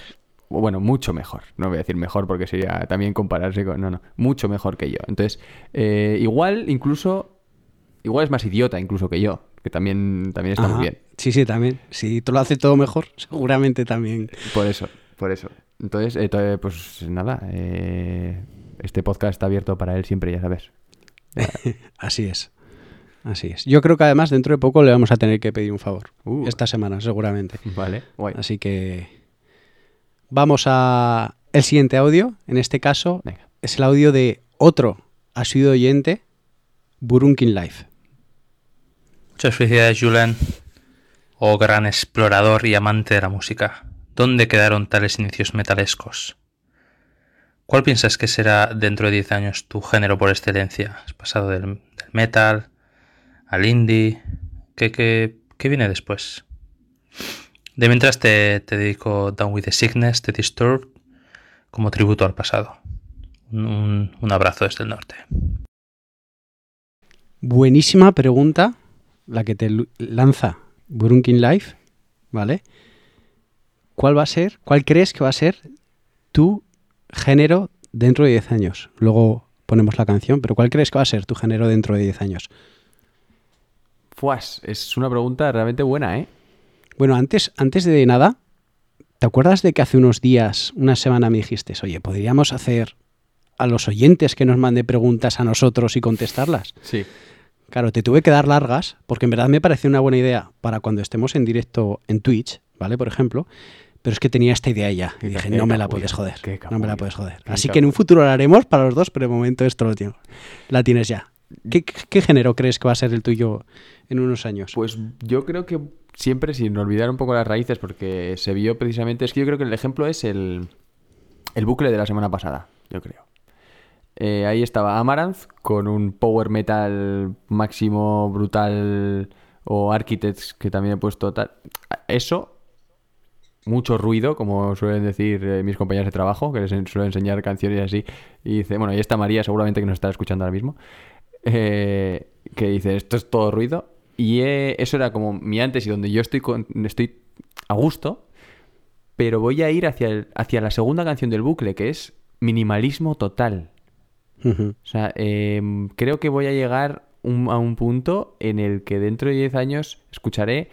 O Bueno, mucho mejor. No voy a decir mejor porque sería también compararse con. No, no. Mucho mejor que yo. Entonces, eh, igual, incluso. Igual es más idiota incluso que yo. Que también, también está Ajá. muy bien. Sí, sí, también. Si tú lo haces todo mejor, seguramente también. Por eso, por eso. Entonces, eh, to- pues nada. eh, este podcast está abierto para él siempre, ya sabes. Así es. Así es. Yo creo que además dentro de poco le vamos a tener que pedir un favor. Uh. Esta semana, seguramente. Vale, guay. Así que vamos a el siguiente audio. En este caso Venga. es el audio de otro asiduo oyente, Burunkin Life. Muchas felicidades, Julen. Oh gran explorador y amante de la música. ¿Dónde quedaron tales inicios metalescos? ¿Cuál piensas que será dentro de 10 años tu género por excelencia? ¿Has pasado del, del metal al indie? ¿Qué, qué, qué viene después? De mientras te, te dedico Down with the Sickness, The Disturbed, como tributo al pasado. Un, un- abrazo desde el norte. Buenísima pregunta la que te lanza Brunkin Life, ¿vale? ¿Cuál va a ser, cuál crees que va a ser tu género dentro de 10 años? Luego ponemos la canción, pero ¿cuál crees que va a ser tu género dentro de 10 años? Fuas, es una pregunta realmente buena, ¿eh? Bueno, antes, antes de nada, ¿te acuerdas de que hace unos días, una semana me dijiste, oye, podríamos hacer a los oyentes que nos mande preguntas a nosotros y contestarlas? Sí. Claro, te tuve que dar largas porque en verdad me pareció una buena idea para cuando estemos en directo en Twitch, ¿vale? Por ejemplo. Pero es que tenía esta idea ya. Y dije, no me la puedes joder. No me la puedes joder. Así que en un futuro la haremos para los dos, pero de momento esto lo tengo. La tienes ya. ¿Qué, qué género crees que va a ser el tuyo en unos años? Pues yo creo que siempre, sin olvidar un poco las raíces, porque se vio precisamente, es que yo creo que el ejemplo es el, el bucle de la semana pasada, yo creo. Eh, ahí estaba Amaranth con un power metal máximo brutal o Architects que también he puesto tal. Eso, mucho ruido, como suelen decir eh, mis compañeros de trabajo, que les en- suelen enseñar canciones así. Y dice, bueno, ahí está María, seguramente que nos está escuchando ahora mismo, eh, que dice, esto es todo ruido. Y eh, eso era como mi antes y donde yo estoy, con- estoy a gusto, pero voy a ir hacia, el- hacia la segunda canción del bucle, que es minimalismo total. O sea, em, creo que voy a llegar un- a un punto en el que dentro de 10 años escucharé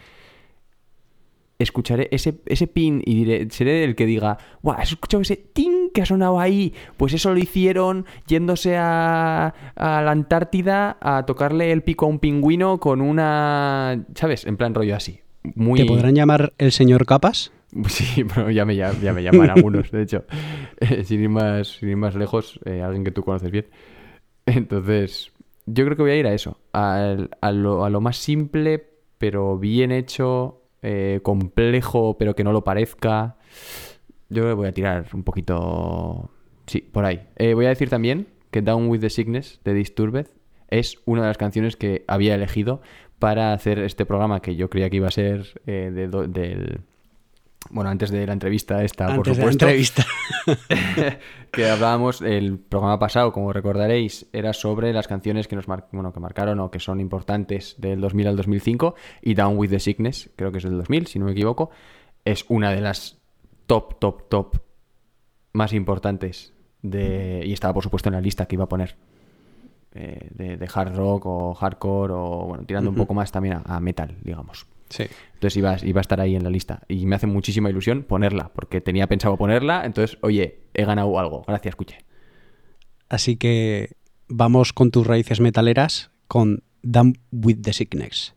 escucharé ese, ese pin y diré, seré el que diga, ¡Buah! ¿Has escuchado ese ting que ha sonado ahí? Pues eso lo hicieron yéndose a, a la Antártida a tocarle el pico a un pingüino con una... ¿Sabes? En plan rollo así. Muy... ¿Te podrán llamar el señor Capas? Sí, pero ya me, ya, ya me llaman algunos, de hecho. Eh, sin, ir más, sin ir más lejos, eh, alguien que tú conoces bien. Entonces, yo creo que voy a ir a eso, al- a, lo, a lo más simple, pero bien hecho, eh, complejo, pero que no lo parezca. Yo que voy a tirar un poquito... Sí, por ahí. Eh, voy a decir también que Down with the Sickness de Disturbed es una de las canciones que había elegido para hacer este programa que yo creía que iba a ser eh, de do- del... Bueno, antes de la entrevista esta, por Antes de la supuesto. entrevista. que hablábamos, el programa pasado, como recordaréis, era sobre las canciones que nos mar- bueno, que marcaron o que son importantes del 2000 al 2005 y Down with the Sickness, creo que es del 2000, si no me equivoco, es una de las top, top, top más importantes de y estaba por supuesto en la lista que iba a poner eh, de, de hard rock o hardcore o bueno, tirando un poco más también a, a metal, digamos. Sí. Entonces iba, iba a estar ahí en la lista. Y me hace muchísima ilusión ponerla, porque tenía pensado ponerla. Entonces, oye, he ganado algo. Gracias, escuche. Así que vamos con tus raíces metaleras con Down with the Sickness.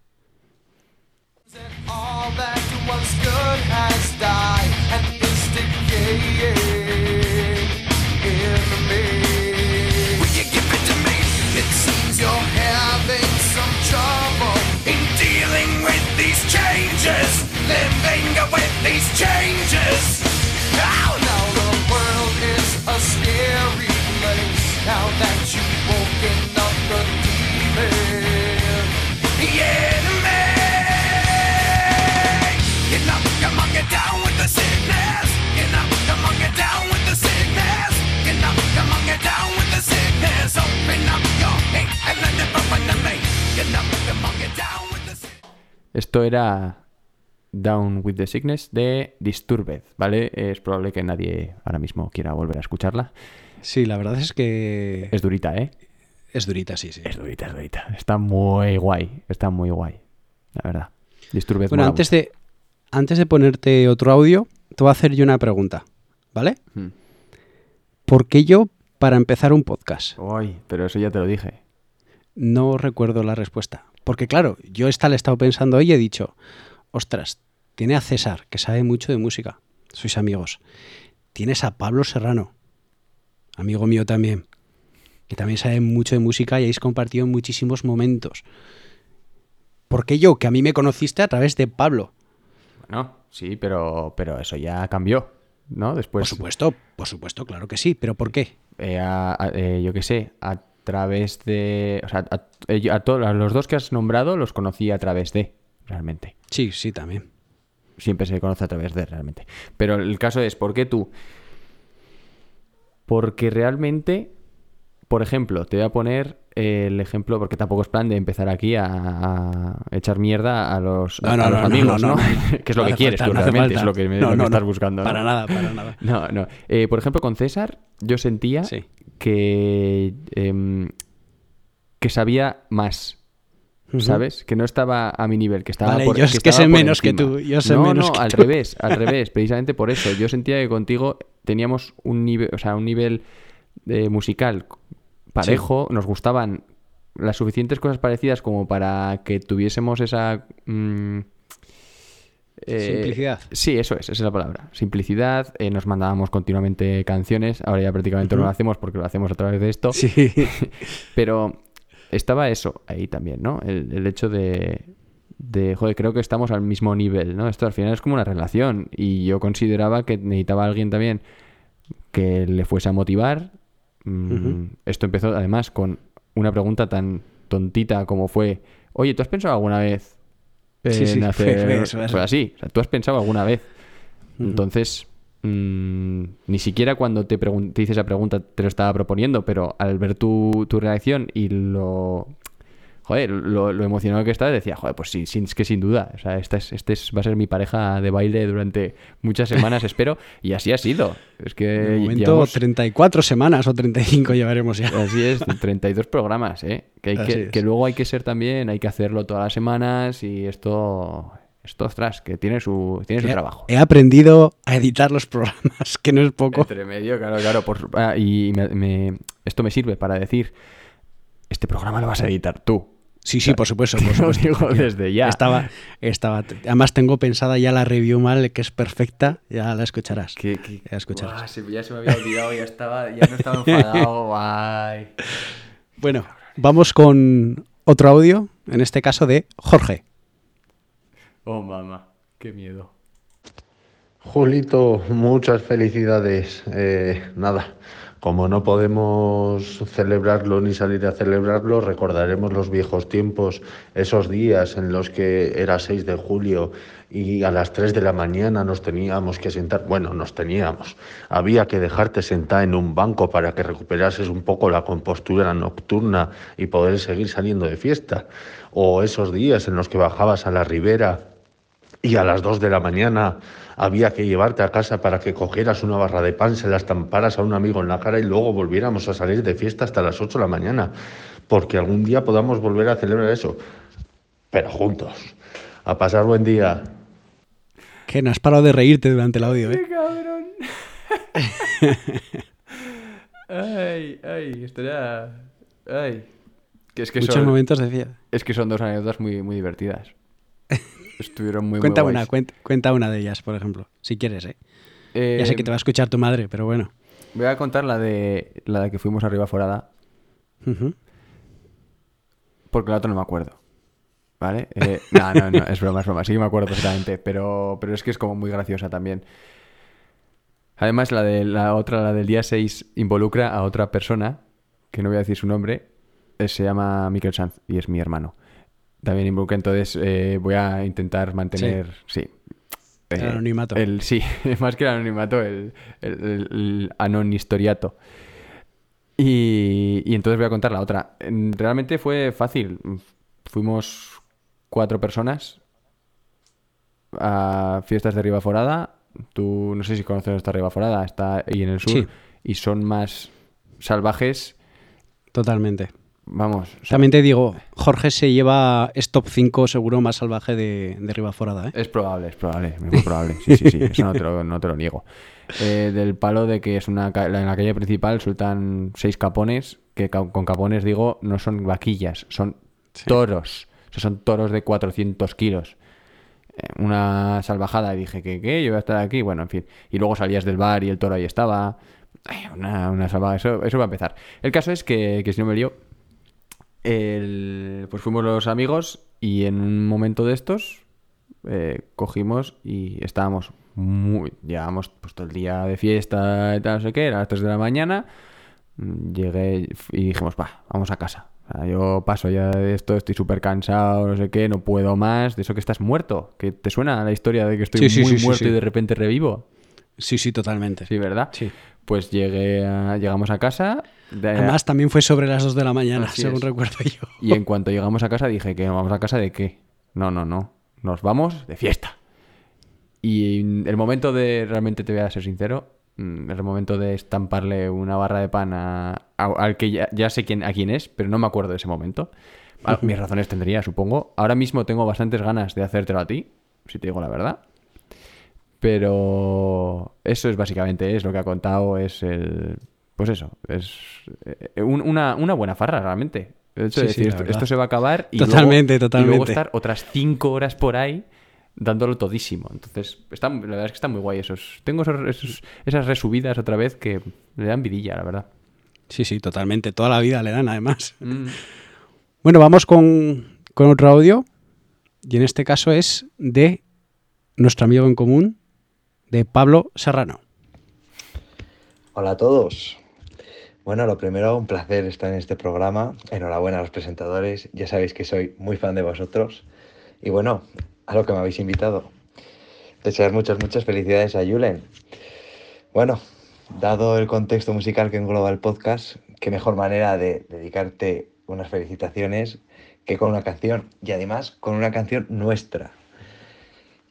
Esto era Down with the Sickness de Disturbed, ¿vale? Es probable que nadie ahora mismo quiera volver a escucharla. Sí, la verdad es que Es durita, ¿eh? es durita, sí, sí. Es durita, es durita. Está muy guay. Está muy guay. La verdad. Disturbed Bueno, antes de, antes de ponerte otro audio, te voy a hacer yo una pregunta, ¿vale? mucho. ¿Por qué yo para empezar un podcast? Uy, pero eso ya te lo dije. No recuerdo la respuesta. Porque claro, yo esta le he estado pensando hoy y he dicho, ostras, tiene a César, que sabe mucho de música, sois amigos. Tienes a Pablo Serrano, amigo mío también, que también sabe mucho de música y habéis compartido muchísimos momentos. ¿Por qué yo? Que a mí me conociste a través de Pablo. Bueno, sí, pero, pero eso ya cambió, ¿no? Después. por supuesto, por supuesto, claro que sí, pero ¿por qué? Eh, a- a- eh, yo qué sé, a través de... O sea, a, eh, todos a los dos que has nombrado los conocí a través de, realmente. Sí, sí, también. siempre se conoce a través de realmente. Pero el caso es, ¿por qué tú? Porque realmente, por ejemplo, te voy a poner el ejemplo, porque tampoco es plan de empezar aquí a, a echar mierda a los, No, a, no, a los no, no, amigos, no, que es lo que quieres falta, tú realmente, es lo que, me- lo que estás buscando. Para nada, para nada. No, no. Eh, por ejemplo, con César, yo sentía que, em, que sabía más. ¿Sabes? Que no estaba a mi nivel, que estaba Vale, por yo es que sé menos que tú, yo sé no, menos no, que al tú. revés, al revés, precisamente por eso. Yo sentía que contigo teníamos un nivel, o sea, un nivel eh, musical parejo, nos gustaban las suficientes cosas parecidas como para que tuviésemos esa mm, eh, Simplicidad. Sí, eso es, esa es la palabra. Simplicidad. eh, nos mandábamos continuamente canciones. Ahora ya prácticamente no lo hacemos porque lo hacemos a través de esto. Sí. Pero estaba eso ahí también, ¿no? El, el hecho de, de, joder, creo que estamos al mismo nivel, ¿no? Esto al final es como una relación. Y yo consideraba que necesitaba a alguien también que le fuese a motivar. Mm. Esto empezó además con una pregunta tan tontita como fue, oye, ¿tú has pensado alguna vez Sí, en sí, fue- hacer... fue eso, eso. Fue así, o sea, ¿tú has pensado alguna vez? Entonces, mm, ni siquiera cuando te, te hice esa pregunta te lo estaba proponiendo, pero al ver tu, tu reacción y lo... Joder, lo, lo emocionado que estaba, decía, joder, pues sí, sin, es que sin duda. O sea, esta es, este es- va a ser mi pareja de baile durante muchas semanas, espero. Y así ha sido. Es que De momento, llevamos- 34 semanas o 35 llevaremos ya. Así es, 32 programas, ¿eh? Que, hay Así que, es. que luego hay que ser también, hay que hacerlo todas las semanas y esto, esto ostras, que tiene su, tiene su He- trabajo. He aprendido a editar los programas, que no es poco. Entre medio, claro, claro. por- ah, y me- me- esto me sirve para decir, este programa lo vas a editar tú. Sí, sí, por supuesto, por Lo supuesto. digo desde ya. Estaba, estaba, además tengo pensada ya la review mal, que es perfecta, ya la escucharás. Que- que- Ya la escucharás. Buah, se- ya se me había olvidado, ya estaba, ya no estaba enfadado. ay. Bueno, vamos con otro audio, en este caso de Jorge. Oh, mamá, qué miedo. Julito, muchas felicidades. Eh, nada, como no podemos celebrarlo ni salir a celebrarlo, recordaremos los viejos tiempos, esos días en los que era 6 de julio y a las 3 de la mañana nos teníamos que sentar, bueno, nos teníamos, había que dejarte sentar en un banco para que recuperases un poco la compostura nocturna y poder seguir saliendo de fiesta, o esos días en los que bajabas a la ribera y a las 2 de la mañana había que llevarte a casa para que cogieras una barra de pan, se la estamparas a un amigo en la cara y luego volviéramos a salir de fiesta hasta las 8 de la mañana, porque algún día podamos volver a celebrar eso, pero juntos. A pasar buen día. Que no has parado de reírte durante el audio, ¿eh? cabrón! ay, ay, estaría... Ay. Que es que Muchos son- momentos decía. Es que son dos anécdotas muy, muy divertidas. Estuvieron muy, cuenta muy una, cuenta, cuenta una de ellas, por ejemplo, si quieres, ¿eh? Eh, Ya sé que te va a escuchar tu madre, pero bueno. Voy a contar la de la de que fuimos arriba forada, porque la otra no me acuerdo. ¿Vale? Eh, no, no, no, es broma, es broma. Sí que me acuerdo perfectamente, pero, pero es que es como muy graciosa también. Además, la de la otra, la del día 6, involucra a otra persona, que no voy a decir su nombre, eh, se llama Miquel Sanz y es mi hermano. También involucra, entonces eh, voy a intentar mantener, sí. El eh, anonimato. El, sí, más que el anonimato, el, el, el- el anonhistoriato. Y, y entonces voy a contar la otra. En- Realmente fue fácil. Fuimos cuatro personas a fiestas de Ribaforada. Tú no sé si conoces esta Ribaforada, está ahí en el sur. Sí. Y son más salvajes. Totalmente. Vamos. o sea, También te digo, Jorge se lleva es top 5 seguro más salvaje de, de Ribaforada, ¿eh? Es probable, es probable, es muy probable. Sí, sí, sí, eso no te lo, no te lo niego. Eh, del palo de que es una en la calle principal sueltan seis capones, que con capones digo, no son vaquillas, son toros. O sea, son toros de 400 kilos. Eh, Una salvajada y dije que qué, yo voy a estar aquí, bueno, en fin. Y luego salías del bar y el toro ahí estaba. Ay, Una, una salvajada, eso, eso va a empezar. El caso es que, que si no me lío, el- pues fuimos los amigos y en un momento de estos eh, cogimos y estábamos muy... Llevábamos pues, todo el día de fiesta y tal, no sé qué, era las 3 de la mañana. Llegué y dijimos, va, vamos a casa. O sea, yo paso ya de esto, estoy súper cansado, no sé qué, no puedo más. De eso que estás muerto. Que te suena la historia de que estoy Sí, muy sí, sí, muerto y de repente revivo. Sí, sí, totalmente. Sí, ¿verdad? Sí. Pues llegué a- llegamos a casa. De- Además, también fue sobre las 2 de la mañana, Así según es. recuerdo yo. Y en cuanto llegamos a casa dije que vamos a casa de qué. No, no, no. Nos vamos de fiesta. Y el momento de, realmente te voy a ser sincero, mm, el momento de estamparle una barra de pan a, a- al que ya, ya sé quién, a quién es, pero no me acuerdo de ese momento. Ah, Mis razones tendría, supongo. Ahora mismo tengo bastantes ganas de hacértelo a ti, si te digo la verdad. Pero eso es básicamente es lo que ha contado, es el... Pues eso, es eh, un- una, una buena farra realmente. Hecho de Sí, sí, decir, esto, se va a acabar y Totalmente, luego, y luego totalmente. estar otras cinco horas por ahí dándolo todísimo. Entonces, está, la verdad es que está muy guay esos. Tengo esos- esos- esas resubidas otra vez que le dan vidilla, la verdad. Sí, sí, totalmente. Toda la vida le dan, además. Mm. Bueno, vamos con, con otro audio. Y en este caso es de nuestro amigo en común, de Pablo Serrano. Hola a todos. Bueno, lo primero, un placer estar en este programa. Enhorabuena a los presentadores. Ya sabéis que soy muy fan de vosotros. Y bueno, a lo que me habéis invitado. Desear muchas, muchas felicidades a Julen. Bueno, dado el contexto musical que engloba el podcast, qué mejor manera de dedicarte unas felicitaciones que con una canción. Y además con una canción nuestra.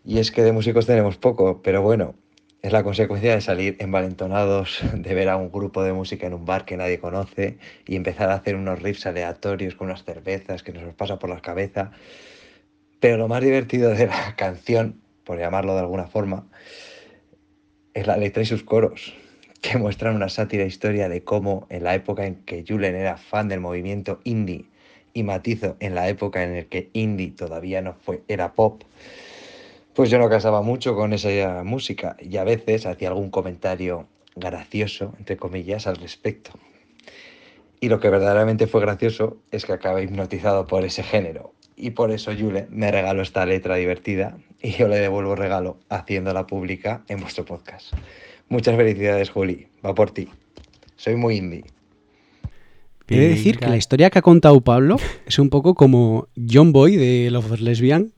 Y es que de músicos tenemos poco, pero bueno, es la consecuencia de salir envalentonados, de ver a un grupo de música en un bar que nadie conoce y empezar a hacer unos riffs aleatorios con unas cervezas que nos pasa por la cabeza. Pero lo más divertido de la canción, por llamarlo de alguna forma, es la letra y sus coros, que muestran una sátira historia de cómo en la época en que Julen era fan del movimiento indie y Matizo en la época en la que indie todavía no fue, era pop, pues yo no casaba mucho con esa música y a veces hacía algún comentario gracioso, entre comillas, al respecto. Y lo que verdaderamente fue gracioso es que acabé hipnotizado por ese género. Y por eso Yule me regaló esta letra divertida y yo le devuelvo el regalo haciéndola pública en vuestro podcast. Muchas felicidades, Juli. Va por ti. Soy muy indie. He de decir que la historia que ha contado Pablo es un poco como John Boy de Love of Lesbian.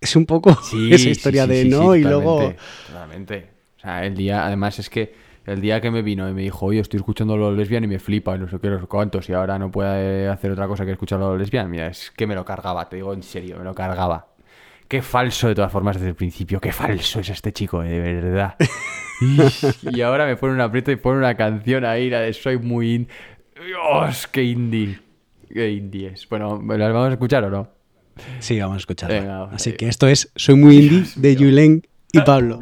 Es un poco Sí, esa historia sí, de no y totalmente, luego... Totalmente. O sea, el día, además es que el día que me vino y me dijo, oye, estoy escuchando los lesbian y me flipa y no sé qué, no sé cuántos, y ahora no puede hacer otra cosa que escuchar los lesbian, mira, es que me lo cargaba, te digo en serio, me lo cargaba. Qué falso de todas formas desde el principio, qué falso es este chico, eh, de verdad. y ahora me pone un aprieto y pone una canción ahí, la de Soy muy in... Dios, qué indie. Qué indie es. Bueno, ¿las vamos a escuchar o no? Sí, vamos a escucharla. Venga, Así que esto es Soy muy indie de Julen y Pablo.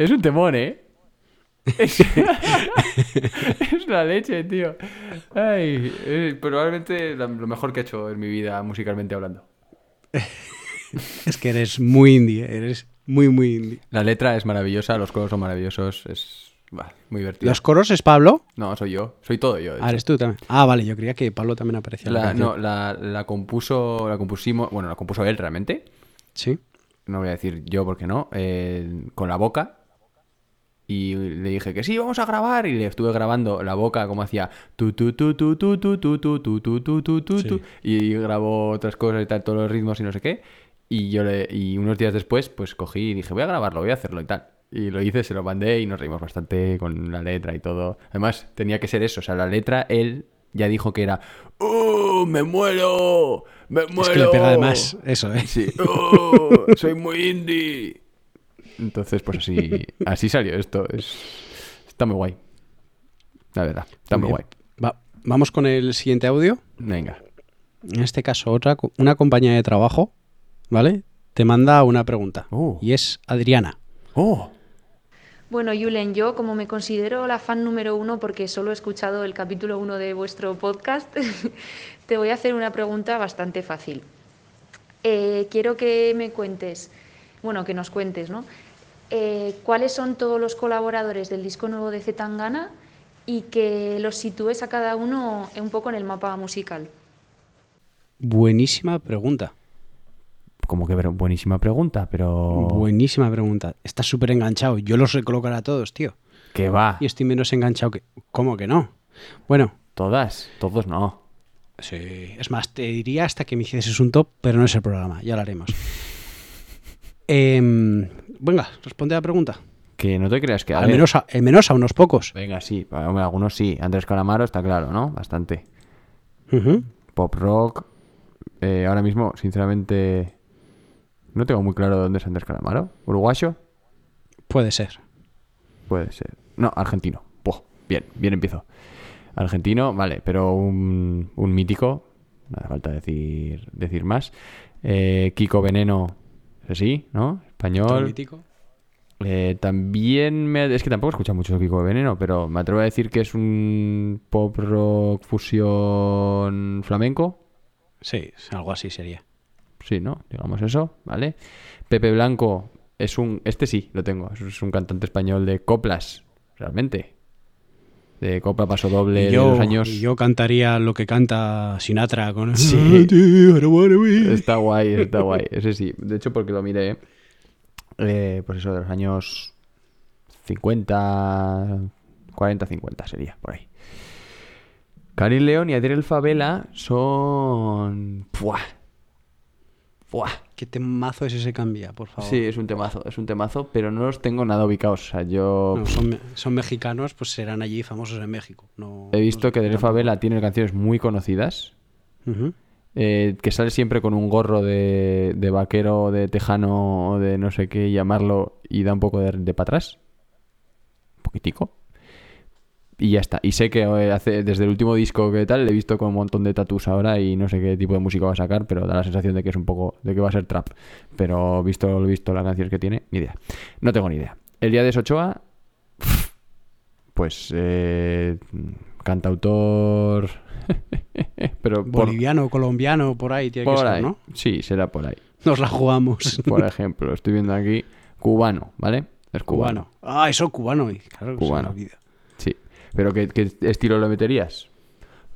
Es un temón, ¿eh? Es, es la leche, tío. Ay, es probablemente lo mejor que he hecho en mi vida musicalmente hablando. Es que eres muy indie, ¿eh? eres muy, muy indie. La letra es maravillosa, los coros son maravillosos, es bah, muy divertido. ¿Los coros es Pablo? No, soy yo, soy todo yo. Ah, eres tú también. Ah, vale, yo creía que Pablo también aparecía. en la La, no, la, la compuso, la compusimos, bueno, la compuso él realmente. Sí. No voy a decir yo porque no, eh, con la boca. Y le dije que sí, vamos a grabar. Y le estuve grabando la boca como hacía tu tu tu tu tu tu tu tu tu tu tu tu tu tu y grabó otras cosas y tal, todos los ritmos y no sé qué. Y yo le, y unos días después, pues cogí y dije, voy a grabarlo, voy a hacerlo y tal. Y lo hice, se lo mandé y nos reímos bastante con la letra y todo. Además, tenía que ser eso, o sea, la letra, él ya dijo que era ¡Oh, me muero! ¡Me muero! Es que le pega además eso, ¿eh? Sí. ¡Oh, soy muy indie! Entonces, pues así, así salió esto. Es, está muy guay. La verdad, está muy, Bien. guay. Va- vamos con el siguiente audio. Venga. En este caso, otra, una compañía de trabajo, ¿vale? Te manda una pregunta. Y es Adriana. ¡Oh! Bueno, Julen, yo como me considero la fan número uno porque solo he escuchado el capítulo uno de vuestro podcast, te voy a hacer una pregunta bastante fácil. Eh, quiero que me cuentes, bueno, que nos cuentes, ¿no? Eh, ¿Cuáles son todos los colaboradores del disco nuevo de Zetangana y que los sitúes a cada uno un poco en el mapa musical? Buenísima pregunta. Como que buenísima pregunta, pero... Buenísima pregunta. Estás súper enganchado. Yo los recolocaré a todos, tío. Que va. Y estoy menos enganchado que... ¿Cómo que no? Bueno. Todas, todos no. Sí. Es más, te diría hasta que me hicieses un top, pero no es el programa. Ya lo haremos. Em, venga, responde a la pregunta. Que no te creas que... Al menos, a, al menos a unos pocos. Venga, sí. hombre, algunos sí. Andrés Calamaro está claro, ¿no? Bastante. Pop rock. eh, ahora mismo, sinceramente, no tengo muy claro dónde es Andrés Calamaro. ¿Uruguayo? Puede ser. Puede ser. No, argentino. Buah, bien, bien empiezo. Argentino, vale, pero un, un mítico. No hace falta decir, decir más. Eh, Kiko Veneno, sí, ¿no? Español. Eh, también me... Es que tampoco he escuchado mucho Kiko Veneno, pero me atrevo a decir que es un pop rock fusión flamenco. Sí, algo así sería. Sí, ¿no? Digamos eso, ¿vale? Pepe Blanco es un... Este sí, lo tengo. Es un cantante español de coplas, realmente. De copla paso doble Y de yo, los años... yo cantaría lo que canta Sinatra con Sí. Está guay, está guay. Ese sí. De hecho, porque lo miré, eh, pues eso, de los años 50, 40, 50 sería, por ahí. Karin León y Adriel Favela son... ¡Puah! ¡Puah! ¿Qué temazo es ese cambia, por favor? Sí, es un temazo, es un temazo, pero no los tengo nada ubicados. O sea, yo No, son, son mexicanos, pues serán allí famosos en México. No, he visto no que Adriel tampoco. Favela tiene canciones muy conocidas. Eh, que sale siempre con un gorro de, de vaquero, de tejano o de no sé qué llamarlo y da un poco de, de para atrás. Un poquitico. Y ya está. Y sé que eh, hace, desde el último disco que tal, le he visto con un montón de tatus ahora y no sé qué tipo de música va a sacar, pero da la sensación de que es un poco, de que va a ser trap. Pero visto lo visto las canciones que tiene, ni idea. No tengo ni idea. El día de Sochoa, pues eh, cantautor, pero por, Boliviano, colombiano, por ahí tiene que ser, ahí. ¿no? Sí, será por ahí. Nos la jugamos. Por ejemplo, estoy viendo aquí cubano, ¿vale? Es cubano. cubano. Ah, eso cubano. Claro, que se me Cubano. Sí. ¿Pero qué, qué estilo lo meterías?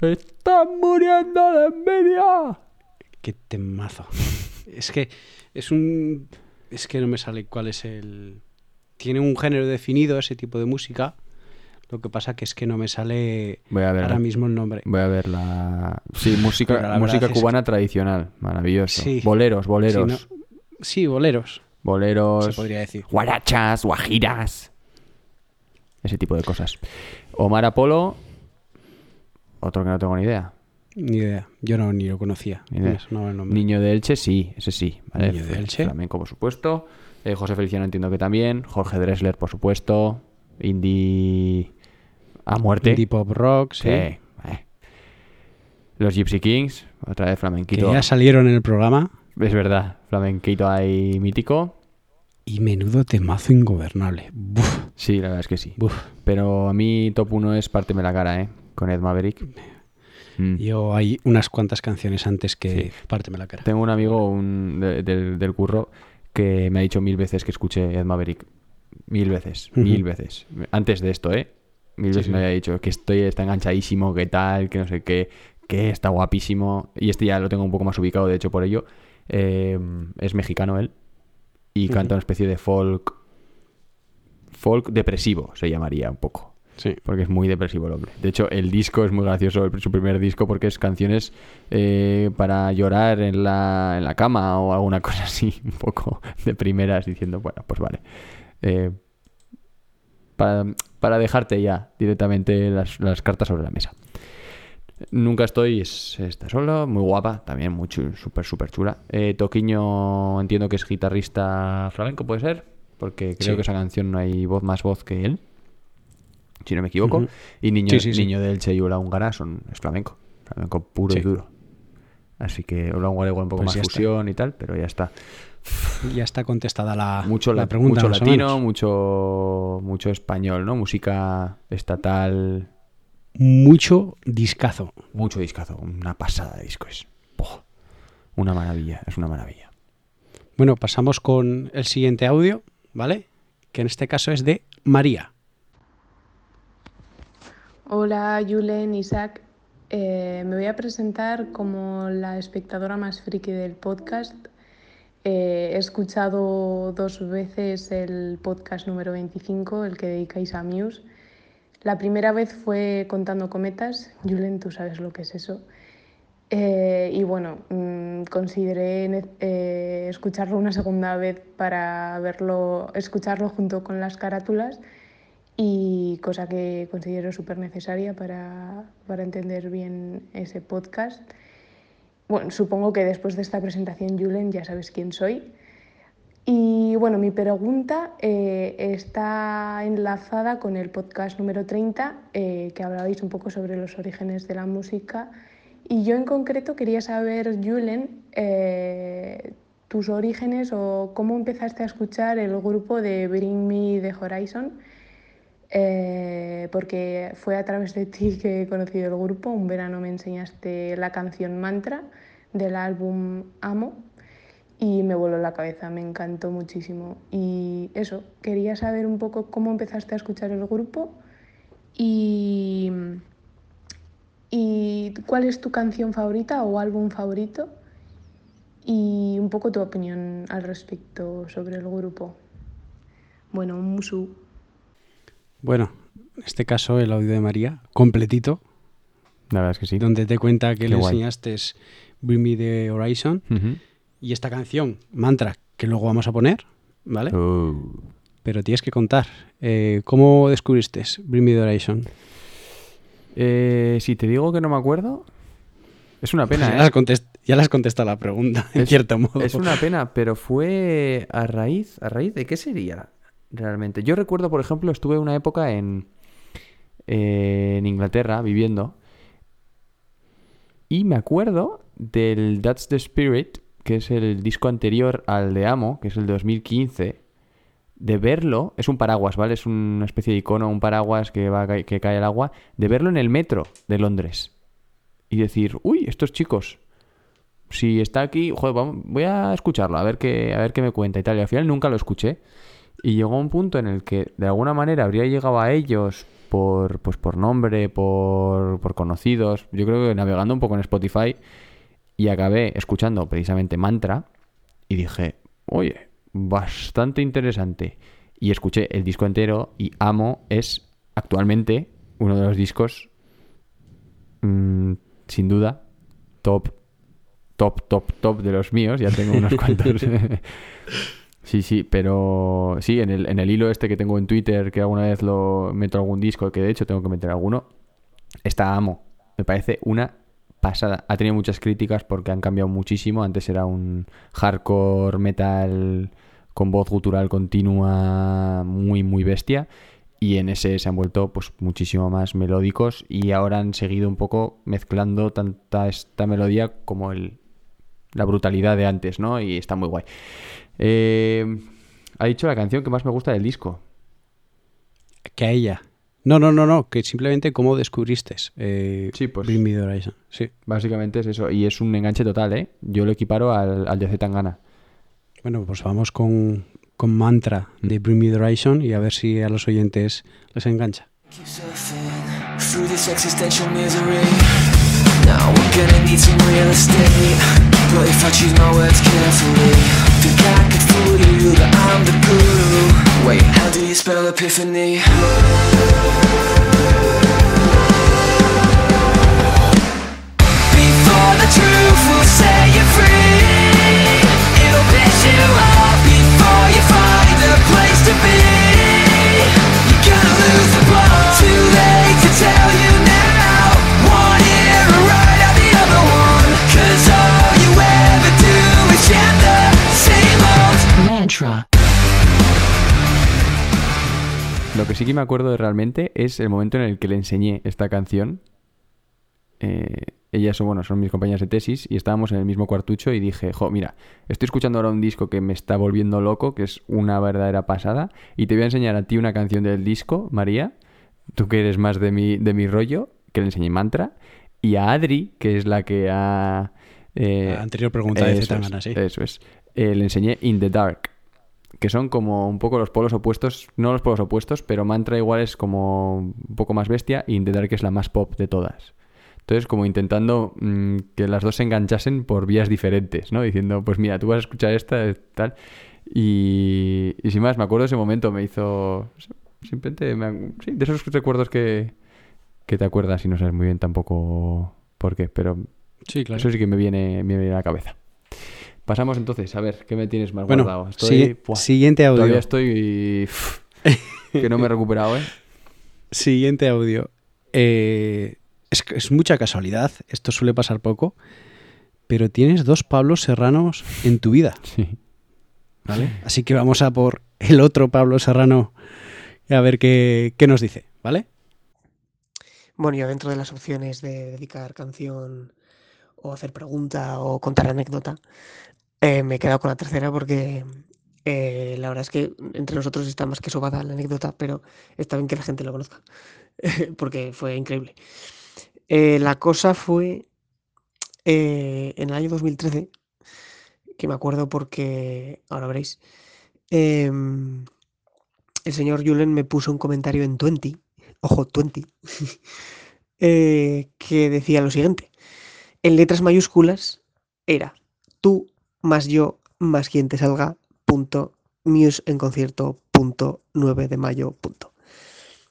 ¡Están muriendo de envidia! Qué temazo. es que es un. Es que no me sale cuál es el. Tiene un género definido ese tipo de música. Lo que pasa que es que no me sale Voy a ver. ahora mismo el nombre. Voy a ver la. Sí, música, la música es cubana tradicional. Maravilloso. Sí. Boleros, boleros. Sí, no- Sí, boleros. Boleros. Se podría decir. Guarachas, guajiras. Ese tipo de cosas. Omar Apolo. Otro que no tengo ni idea. Ni idea. Yo no ni lo conocía. Ni idea. Niño de Elche, sí, ese sí. ¿vale? Niño de Elche. Flamenco, por supuesto. Eh, José Feliciano entiendo que también. Jorge Dressler, por supuesto. Indie a muerte. Indie pop rock, sí. Sí, eh. Los Gypsy Kings, otra vez Que flamenquito. ya salieron en el programa. Es verdad, flamenquito ahí mítico. Y menudo temazo ingobernable. Buf, Sí, la verdad es que sí. buf. Pero a mí top 1 es Párteme la cara, ¿eh? Con Ed Maverick. Mm. Yo hay unas cuantas canciones antes que Párteme la cara. Tengo un amigo un, de- del, del curro que me ha dicho mil veces que escuche Ed Maverick. Mil veces, mil veces. Antes de esto, ¿eh? Mil veces sí. me había dicho que estoy está enganchadísimo, que tal, que no sé qué, que está guapísimo. Y este ya lo tengo un poco más ubicado, de hecho, por ello. Eh, es mexicano él. Y canta una especie de folk. Folk depresivo, se llamaría un poco. Sí. Porque es muy depresivo el hombre. De hecho, el disco es muy gracioso, el- su primer disco, porque es canciones eh, para llorar en la, en la cama o alguna cosa así, un poco de primeras, diciendo, bueno, pues vale. Eh, para, para dejarte ya directamente las, las cartas sobre la mesa. Nunca estoy, es- está solo, muy guapa, también muy súper, súper chula. Eh, Toquiño entiendo que es guitarrista flamenco, ¿puede ser? Porque creo Sí. que esa canción no hay voz más voz que él, si no me equivoco. Y Niño, Sí, sí, sí. Niño del Che y Ola Húngara son, es flamenco, flamenco puro y duro. Así que Ola Húngara igual un poco Pues más está. fusión y tal, pero ya está. Ya está contestada la, Mucho, la la- pregunta. mucho latino, mucho, mucho español, ¿no? Música estatal, Mucho discazo. mucho discazo, una pasada de disco es. Una maravilla, es una maravilla. Bueno, pasamos con el siguiente audio, ¿vale? Que en este caso es de María. Hola, Julen, Isaac. Eh, me voy a presentar como la espectadora más friki del podcast. Eh, he escuchado dos veces el podcast número 25, el que dedicáis a Muse. La primera vez fue contando cometas. Julen, tú sabes lo que es eso. Eh, y bueno, mm, consideré eh, escucharlo una segunda vez para verlo, escucharlo junto con las carátulas y cosa que considero súper necesaria para, para entender bien ese podcast. Bueno, supongo que después de esta presentación, Julen, ya sabes quién soy. Y bueno, mi pregunta eh, está enlazada con el podcast número 30, eh, que hablabais un poco sobre los orígenes de la música. Y yo en concreto quería saber, Julen, eh, tus orígenes o cómo empezaste a escuchar el grupo de Bring Me the Horizon, eh, porque fue a través de ti que he conocido el grupo. Un verano me enseñaste la canción Mantra del álbum Amo y me voló la cabeza, me encantó muchísimo. Y eso, quería saber un poco cómo empezaste a escuchar el grupo y, y cuál es tu canción favorita o álbum favorito y un poco tu opinión al respecto sobre el grupo. Bueno, musu. Bueno, en este caso el audio de María, completito, La verdad es que sí. donde te cuenta que Qué le guay. enseñaste es Bring Me the Horizon y esta canción, Mantra, que luego vamos a poner, ¿vale? Oh. Pero tienes que contar, eh, ¿cómo descubriste Bring Me the Horizon? Eh, si te digo que no me acuerdo, es una pena, ya, ¿eh? las contest- ya las contesta la pregunta, en cierto modo. Es una pena, pero fue a raíz, a raíz de qué sería realmente. Yo recuerdo, por ejemplo, estuve una época en, eh, en Inglaterra viviendo y me acuerdo del That's the Spirit, que es el disco anterior al de Amo, que es el de 2015, de verlo, es un paraguas, ¿vale? Es una especie de icono, un paraguas que, va que cae al agua, de verlo en el metro de Londres y decir, uy, estos chicos, si está aquí, joder, voy a escucharlo, a ver qué, a ver qué me cuenta y tal. Y al final nunca lo escuché. Y llegó un punto en el que de alguna manera habría llegado a ellos por, pues por nombre, por, por conocidos. Yo creo que navegando un poco en Spotify y acabé escuchando precisamente Mantra y dije, oye, bastante interesante. Y escuché el disco entero y Amo es actualmente uno de los discos, mm, sin duda, top, top, top, top de los míos. Ya tengo unos cuantos. Sí, sí, pero sí, en el, en el hilo este que tengo en Twitter, que alguna vez lo meto algún disco, que de hecho tengo que meter alguno, está Amo. Me parece una pasada. Ha tenido muchas críticas porque han cambiado muchísimo. Antes era un hardcore metal con voz gutural continua, muy, muy bestia. Y en ese se han vuelto pues muchísimo más melódicos y ahora han seguido un poco mezclando tanta esta melodía como el, la brutalidad de antes, ¿no? Y está muy guay. Eh, ha dicho la canción que más me gusta del disco. Que a ella. No, no, no, no, que simplemente cómo descubriste eh, sí, pues, Bring Me the Horizon. Sí. Básicamente es eso. Y es un enganche total, ¿eh? Yo lo equiparo al, al de Zetangana. Bueno, pues vamos con, con Mantra de Bring Me the Horizon y a ver si a los oyentes les engancha. Now we're gonna need some real estate. But if I choose my words carefully, think I could fool you that I'm the guru. Wait, how do you spell epiphany? Before the truth will set you free, Lo que sí que me acuerdo de realmente es el momento en el que le enseñé esta canción. Eh, ellas son, bueno, son mis compañeras de tesis y estábamos en el mismo cuartucho y dije, jo, mira, estoy escuchando ahora un disco que me está volviendo loco, que es una verdadera pasada, y te voy a enseñar a ti una canción del disco, María, tú que eres más de mi, de mi rollo, que le enseñé mantra, y a Adri, que es la que ha... Eh, la anterior pregunta de Zetangana, sí. Eso es. Eh, le enseñé In the Dark que son como un poco los polos opuestos, no los polos opuestos, pero Mantra igual es como un poco más bestia y In the Dark es la más pop de todas. Entonces, como intentando mm, que las dos se enganchasen por vías diferentes, ¿no? Diciendo, pues mira, tú vas a escuchar esta, eh, tal. Y, y sin más, me acuerdo de ese momento, me hizo... Simplemente, me- sí, de esos recuerdos que, que te acuerdas y no sabes muy bien tampoco por qué, pero Sí, claro. eso sí que me viene, me viene a la cabeza. Pasamos entonces, a ver, ¿qué me tienes más Bueno, guardado? Estoy, buah, siguiente audio. Todavía estoy... que no me he recuperado, ¿eh? Siguiente audio. Eh, es, es mucha casualidad, esto suele pasar poco, pero tienes dos Pablos Serranos en tu vida. Sí. ¿Vale? Así que vamos a por el otro Pablo Serrano y a ver qué, qué nos dice, ¿vale? Bueno, yo dentro de las opciones de dedicar canción o hacer pregunta o contar anécdota, eh, me he quedado con la tercera porque eh, la verdad es que entre nosotros está más que sobada la anécdota, pero está bien que la gente lo conozca, porque fue increíble. Eh, la cosa fue en el año 2013, que me acuerdo porque, ahora veréis, em, el señor Julen me puso un comentario en 20, ojo, 20, eh, que decía lo siguiente. En letras mayúsculas era tú más yo más quien te salga, punto, Muse en concierto, punto, 9 de mayo, punto.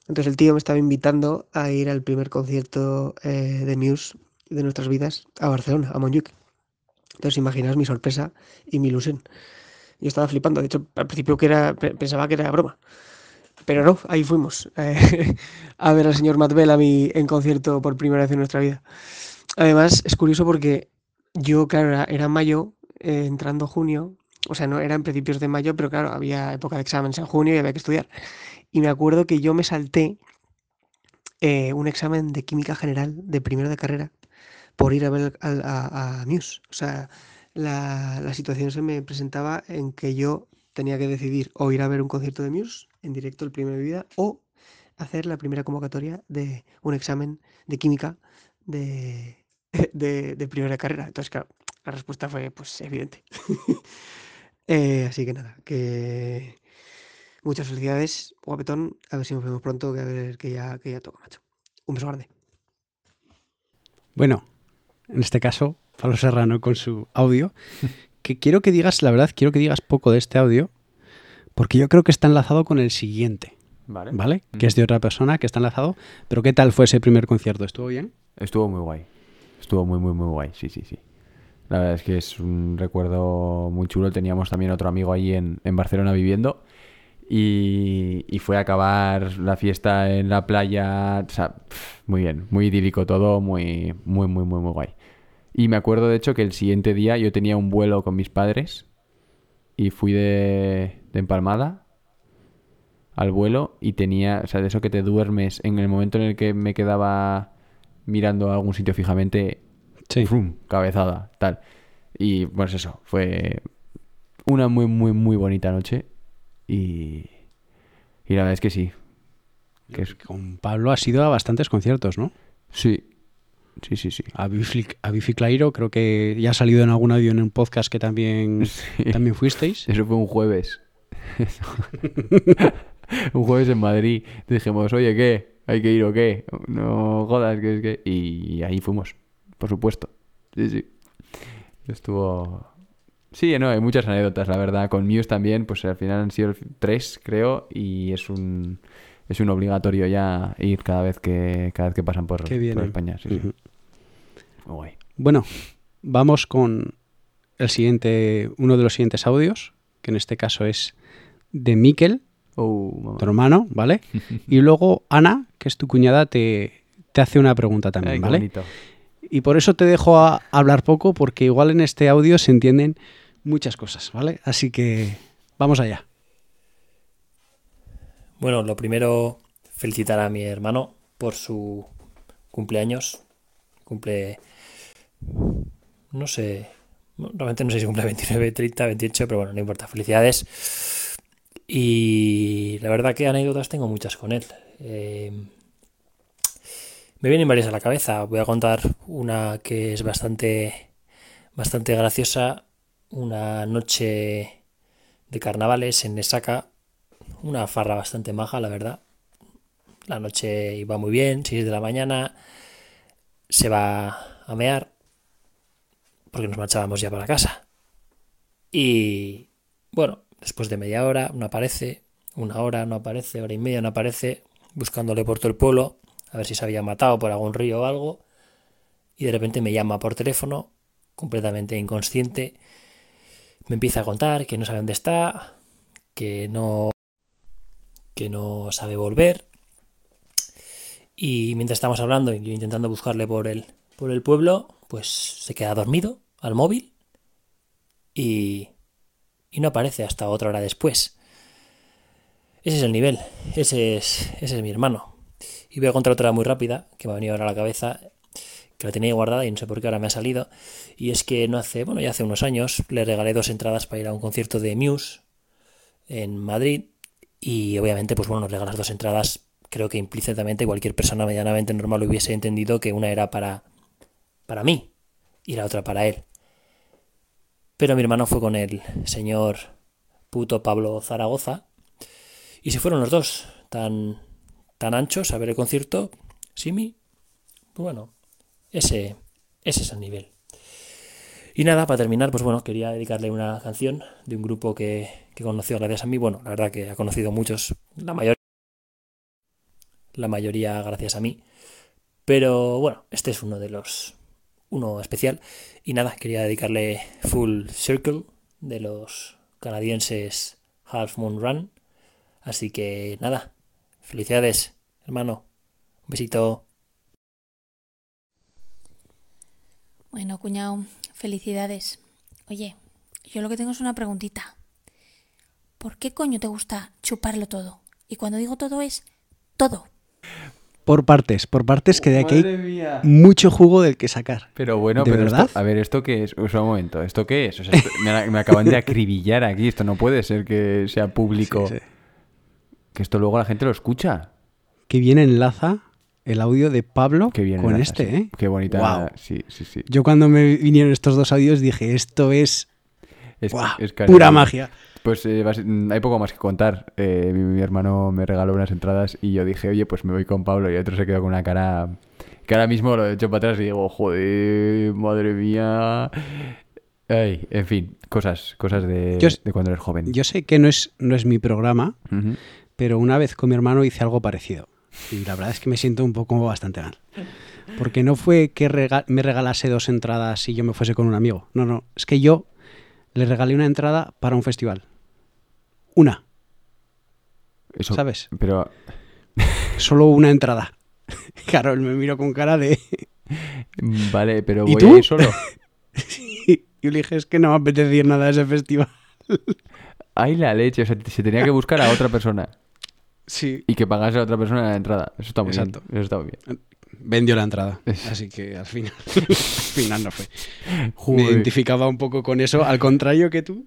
Entonces el tío me estaba invitando a ir al primer concierto eh, de Muse de nuestras vidas a Barcelona, a Montjuic. Entonces imaginaos mi sorpresa y mi ilusión. Yo estaba flipando, de hecho al principio pensaba que era broma. Pero no, ahí fuimos eh, a ver al señor Matt Bellamy en concierto por primera vez en nuestra vida. Además, es curioso porque yo, claro, era, era mayo, eh, entrando junio, o sea, no era en principios de mayo, pero claro, había época de exámenes en junio y había que estudiar. Y me acuerdo que yo me salté eh, un examen de química general de primero de carrera por ir a ver a, Muse. O sea, la, la situación se me presentaba en que yo tenía que decidir o ir a ver un concierto de Muse en directo el primero de vida o hacer la primera convocatoria de un examen de química de, de, de primera carrera. Entonces, claro, la respuesta fue pues evidente. Eh, así que nada, que muchas felicidades, guapetón. A ver si nos vemos pronto, que a ver que ya, que ya toca, macho. Un beso grande. Bueno, en este caso, Pablo Serrano con su audio, que quiero que digas, la verdad, quiero que digas poco de este audio, porque yo creo que está enlazado con el siguiente, Vale. ¿vale? Que es de otra persona, que está enlazado. Pero ¿qué tal fue ese primer concierto? ¿Estuvo bien? Estuvo muy guay. Estuvo muy, muy, muy guay. Sí, sí, sí. La verdad es que es un recuerdo muy chulo. Teníamos también otro amigo allí en, en Barcelona viviendo. Y, fue a acabar la fiesta en la playa. O sea, muy bien. Muy idílico todo. Muy, muy, muy, muy, muy guay. Y me acuerdo, de hecho, que el siguiente día yo tenía un vuelo con mis padres. Y fui de, de empalmada al vuelo y tenía, o sea, de eso que te duermes en el momento en el que me quedaba mirando a algún sitio fijamente, ¡frum! cabezada, tal. Y pues eso, fue una muy, muy, muy bonita noche y, y la verdad es que sí. Que es- Con Pablo has ido a bastantes conciertos, ¿no? Sí, sí, sí, sí. A Bifi, a Bifi Clairo creo que ya ha salido en algún audio en un podcast que también, también fuisteis. Eso fue un jueves. un jueves en Madrid. Dijimos, oye, ¿qué? ¿Hay que ir o qué? No jodas, que es que... Y ahí fuimos, por supuesto. Sí, sí. Estuvo... Sí, no, hay muchas anécdotas, la verdad. Con Muse también, pues al final han sido tres, creo, y es un... Es un obligatorio ya ir cada vez que cada vez que pasan por, Qué bien, por. España. Sí. Muy guay. Bueno, vamos con el siguiente, uno de los siguientes audios, que en este caso es de Miquel, Oh, tu hermano, ¿vale? y luego Ana, que es tu cuñada, te, te hace una pregunta también, Ay, ¿vale? bonito. Y por eso te dejo a hablar poco, porque igual en este audio se entienden muchas cosas, ¿vale? Así que vamos allá. Bueno, lo primero, felicitar a mi hermano por su cumpleaños. Cumple. No sé. Realmente no sé si cumple 29, 30, 28, pero bueno, no importa. Felicidades. Y la verdad que anécdotas tengo muchas con él. Eh, me vienen varias a la cabeza. Voy a contar una que es bastante, bastante graciosa. Una noche de carnavales en Nesaka. Una farra bastante maja, la verdad. La noche iba muy bien, 6 de la mañana. Se va a mear. Porque nos marchábamos ya para casa. Y bueno, después de media hora no aparece. Una hora no aparece, hora y media no aparece. Buscándole por todo el pueblo. A ver si se había matado por algún río o algo. Y de repente me llama por teléfono. Completamente inconsciente. Me empieza a contar que no sabe dónde está. Que no que no sabe volver. Y mientras estamos hablando y yo intentando buscarle por el, por el pueblo, pues se queda dormido al móvil y, y no aparece hasta otra hora después. Ese es el nivel, ese es, ese es mi hermano. Y voy a contar otra muy rápida que me ha venido ahora a la cabeza, que la tenía guardada y no sé por qué ahora me ha salido. Y es que no hace, bueno, ya hace unos años le regalé dos entradas para ir a un concierto de Muse en Madrid y obviamente, pues bueno, nos regalas dos entradas. Creo que implícitamente cualquier persona medianamente normal hubiese entendido que una era para, para mí y la otra para él. Pero mi hermano fue con el señor puto Pablo Zaragoza y se fueron los dos tan, tan anchos a ver el concierto. Simi, bueno, ese, ese es el nivel. Y nada, para terminar, pues bueno, quería dedicarle una canción de un grupo que, que conoció gracias a mí. Bueno, la verdad que ha conocido muchos, la mayoría, la mayoría gracias a mí. Pero bueno, este es uno de los, uno especial. Y nada, quería dedicarle Full Circle de los canadienses Half Moon Run. Así que nada, felicidades, hermano. Un besito. Bueno, cuñado, felicidades. Oye, yo lo que tengo es una preguntita. ¿Por qué coño te gusta chuparlo todo? Y cuando digo todo es todo. Por partes, por partes que de aquí hay mía. mucho jugo del que sacar. Pero bueno, ¿De pero verdad? esto, a ver, ¿esto qué es? O sea, un momento, ¿esto qué es? O sea, esto- me, me acaban de acribillar aquí, esto no puede ser que sea público. Sí, sí. Que esto luego la gente lo escucha. Que bien enlaza el audio de Pablo bien con enlaza, este, sí. ¿eh? Qué bonita, Guau. sí, sí, sí. Yo cuando me vinieron estos dos audios dije, esto es, Es, es pura magia. Pues eh, mm, hay poco más que contar. Eh, mi, mi hermano me regaló unas entradas y yo dije, oye, pues me voy con Pablo. Y otro se quedó con una cara que ahora mismo lo he hecho para atrás y digo, joder, madre mía. Ay, en fin, cosas, cosas de, Yo- de cuando eres joven. Yo sé que no es, no es mi programa, pero una vez con mi hermano hice algo parecido. Y la verdad es que me siento un poco bastante mal. Porque no fue que rega- me regalase dos entradas y yo me fuese con un amigo. No, no. Es que yo le regalé una entrada para un festival. Una. Eso- ¿Sabes? Pero Solo una entrada. Claro, él me miró con cara de... Vale, pero ¿Y voy tú? a ir solo. Y yo le dije, es que no me apetece ir nada a ese festival. Ay, la leche. O sea, se tenía que buscar a otra persona. Sí. Y que pagase a otra persona la entrada. Eso está muy Exacto. bien. Eso está muy bien. Vendió la entrada. Así que al final, al final no fue. Me identificaba un poco con eso, al contrario que tú,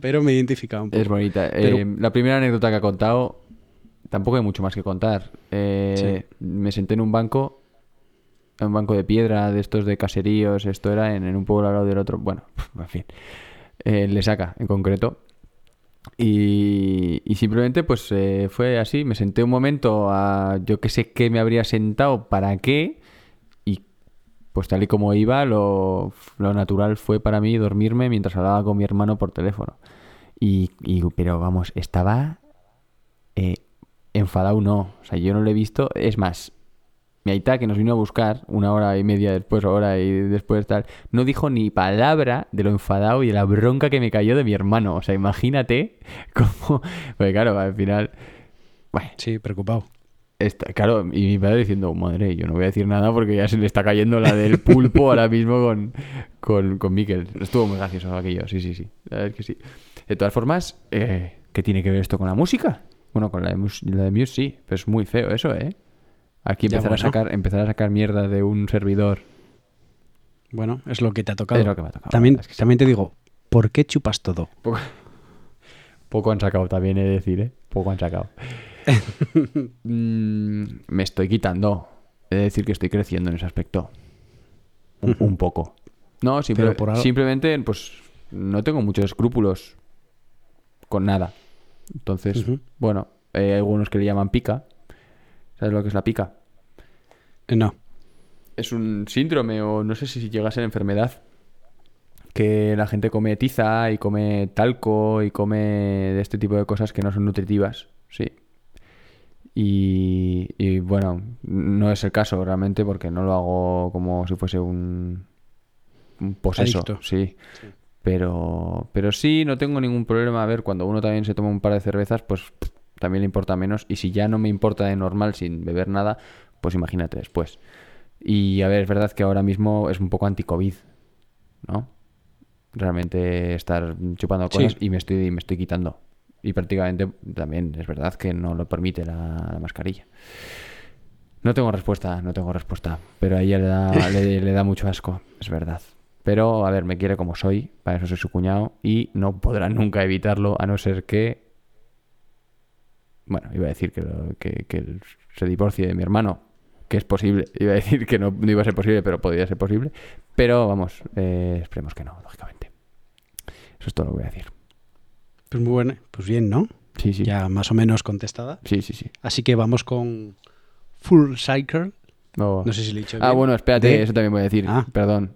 pero me identificaba un poco. Es bonita. Pero- Eh, la primera anécdota que ha contado, tampoco hay mucho más que contar. Eh, Me senté en un banco, en un banco de piedra, de estos de caseríos, esto era en, en un pueblo al lado del otro. Bueno, en fin. Eh, le saca, en concreto. Y, simplemente pues eh, fue así, me senté un momento a yo que sé qué me habría sentado, para qué, y pues tal y como iba, lo, lo natural fue para mí dormirme mientras hablaba con mi hermano por teléfono. Y, y- pero vamos, estaba eh, enfadado, no. O sea, yo no lo he visto. Es más, mi Aita, que nos vino a buscar una hora y media después, hora y después tal, no dijo ni palabra de lo enfadado y de la bronca que me cayó de mi hermano. O sea, imagínate cómo. Pues claro, al final. Bueno, Sí, preocupado. Está, claro, y mi padre diciendo, madre, yo no voy a decir nada porque ya se le está cayendo la del pulpo ahora mismo con, con, con Miquel. Estuvo muy gracioso aquello, sí, sí, sí. La verdad es que sí. De todas formas, eh, ¿qué tiene que ver esto con la música? Bueno, con la de, la de Muse sí, pero es muy feo eso, ¿eh? Aquí empezar, a sacar, empezar a sacar mierda de un servidor. Bueno, es lo que te ha tocado. Es lo que me ha tocado, También, también te digo, ¿por qué chupas todo? Poco, poco han sacado también, he de decir, ¿eh? Poco han sacado. Mm, me estoy quitando. He de decir que estoy creciendo en ese aspecto. Un, poco. No, simple- Pero por algo- simplemente, pues, no tengo muchos escrúpulos con nada. Entonces, bueno, hay algunos que le llaman pica. ¿Sabes lo que es la pica? Eh, No. es un síndrome o no sé si llega a ser enfermedad que la gente come tiza y come talco y come de este tipo de cosas que no son nutritivas, sí. Y, y, bueno, no es el caso realmente porque no lo hago como si fuese un, un poseso, Adicto. sí. Pero, pero sí, no tengo ningún problema. A ver, cuando uno también se toma un par de cervezas, pues también le importa menos. Y si ya no me importa de normal sin beber nada, pues imagínate después. Y a ver, es verdad que ahora mismo es un poco anti-COVID, ¿no? Realmente estar chupando Sí. cosas y me estoy, me estoy quitando. Y prácticamente también es verdad que no lo permite la, la mascarilla. No tengo respuesta, no tengo respuesta. Pero a ella le da, le, le da mucho asco, es verdad. Pero, a ver, me quiere como soy, para eso soy su cuñado, y no podrá nunca evitarlo, a no ser que. Bueno, iba a decir que, lo- que, que se divorcie de mi hermano, que es posible. Iba a decir que no, no iba a ser posible, pero podría ser posible. Pero vamos, eh, esperemos que no, lógicamente. Eso es todo lo que voy a decir. Pues muy bueno, pues bien, ¿no? Sí, sí. Ya más o menos contestada. Sí, sí, sí. Así que vamos con Full Cycle. No, No sé si le he dicho Ah, bien. bueno, espérate, De- eso también voy a decir. Ah. Perdón.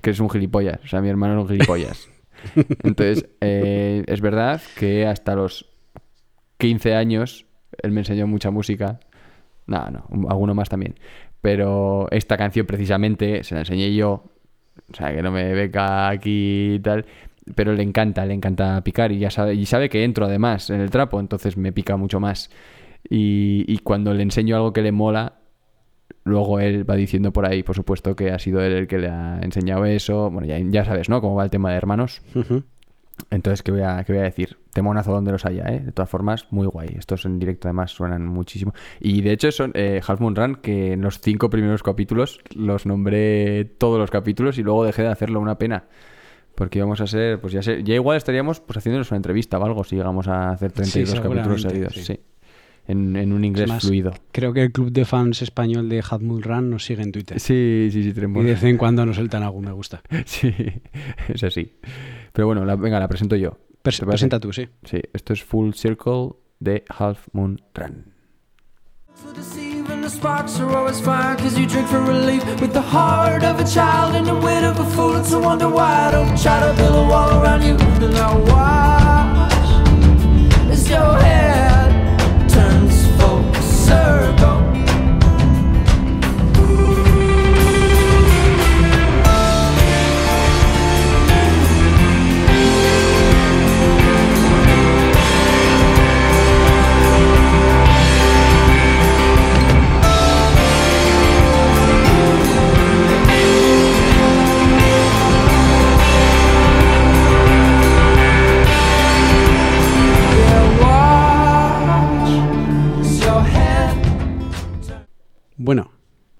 Que es un gilipollas. O sea, mi hermano es un gilipollas. Entonces, eh, es verdad que hasta los 15 años él me enseñó mucha música. No, no, un- alguno más también. Pero esta canción precisamente se la enseñé yo. O sea, que no me beca aquí y tal. Pero le encanta, le encanta picar y ya sabe, y sabe que entro además en el trapo, entonces me pica mucho más. Y, y cuando le enseño algo que le mola, luego él va diciendo por ahí, por supuesto, que ha sido él el que le ha enseñado eso. Bueno, ya, ya sabes, ¿no? Cómo va el tema de hermanos. Entonces, ¿qué voy, a, ¿qué voy a decir? Temonazo donde los haya, ¿eh? De todas formas, muy guay. Estos en directo además suenan muchísimo. Y de hecho son eh, Half Moon Run, que en los cinco primeros capítulos los nombré todos los capítulos y luego dejé de hacerlo, una pena. Porque íbamos a ser, pues ya sé, ya igual estaríamos pues haciéndonos una entrevista o algo si llegamos a hacer 32 capítulos seguramente, seguidos. sí. Sí. En, en un inglés Además, fluido. Creo que el club de fans español de Hadmul Run nos sigue en Twitter. Sí, sí, sí, Y tenemos. de vez en cuando nos sueltan algún me gusta. Sí, es así. Pero bueno, la- venga, la presento yo. Presenta tú, sí. Sí, esto es Full Circle de Half Moon Run. Even the sparks are always fire Cause you drink for relief With the heart of a child and the wit of a fool It's a wonder why I don't try to build a wall around you And I watch As your head turns full circle Bueno,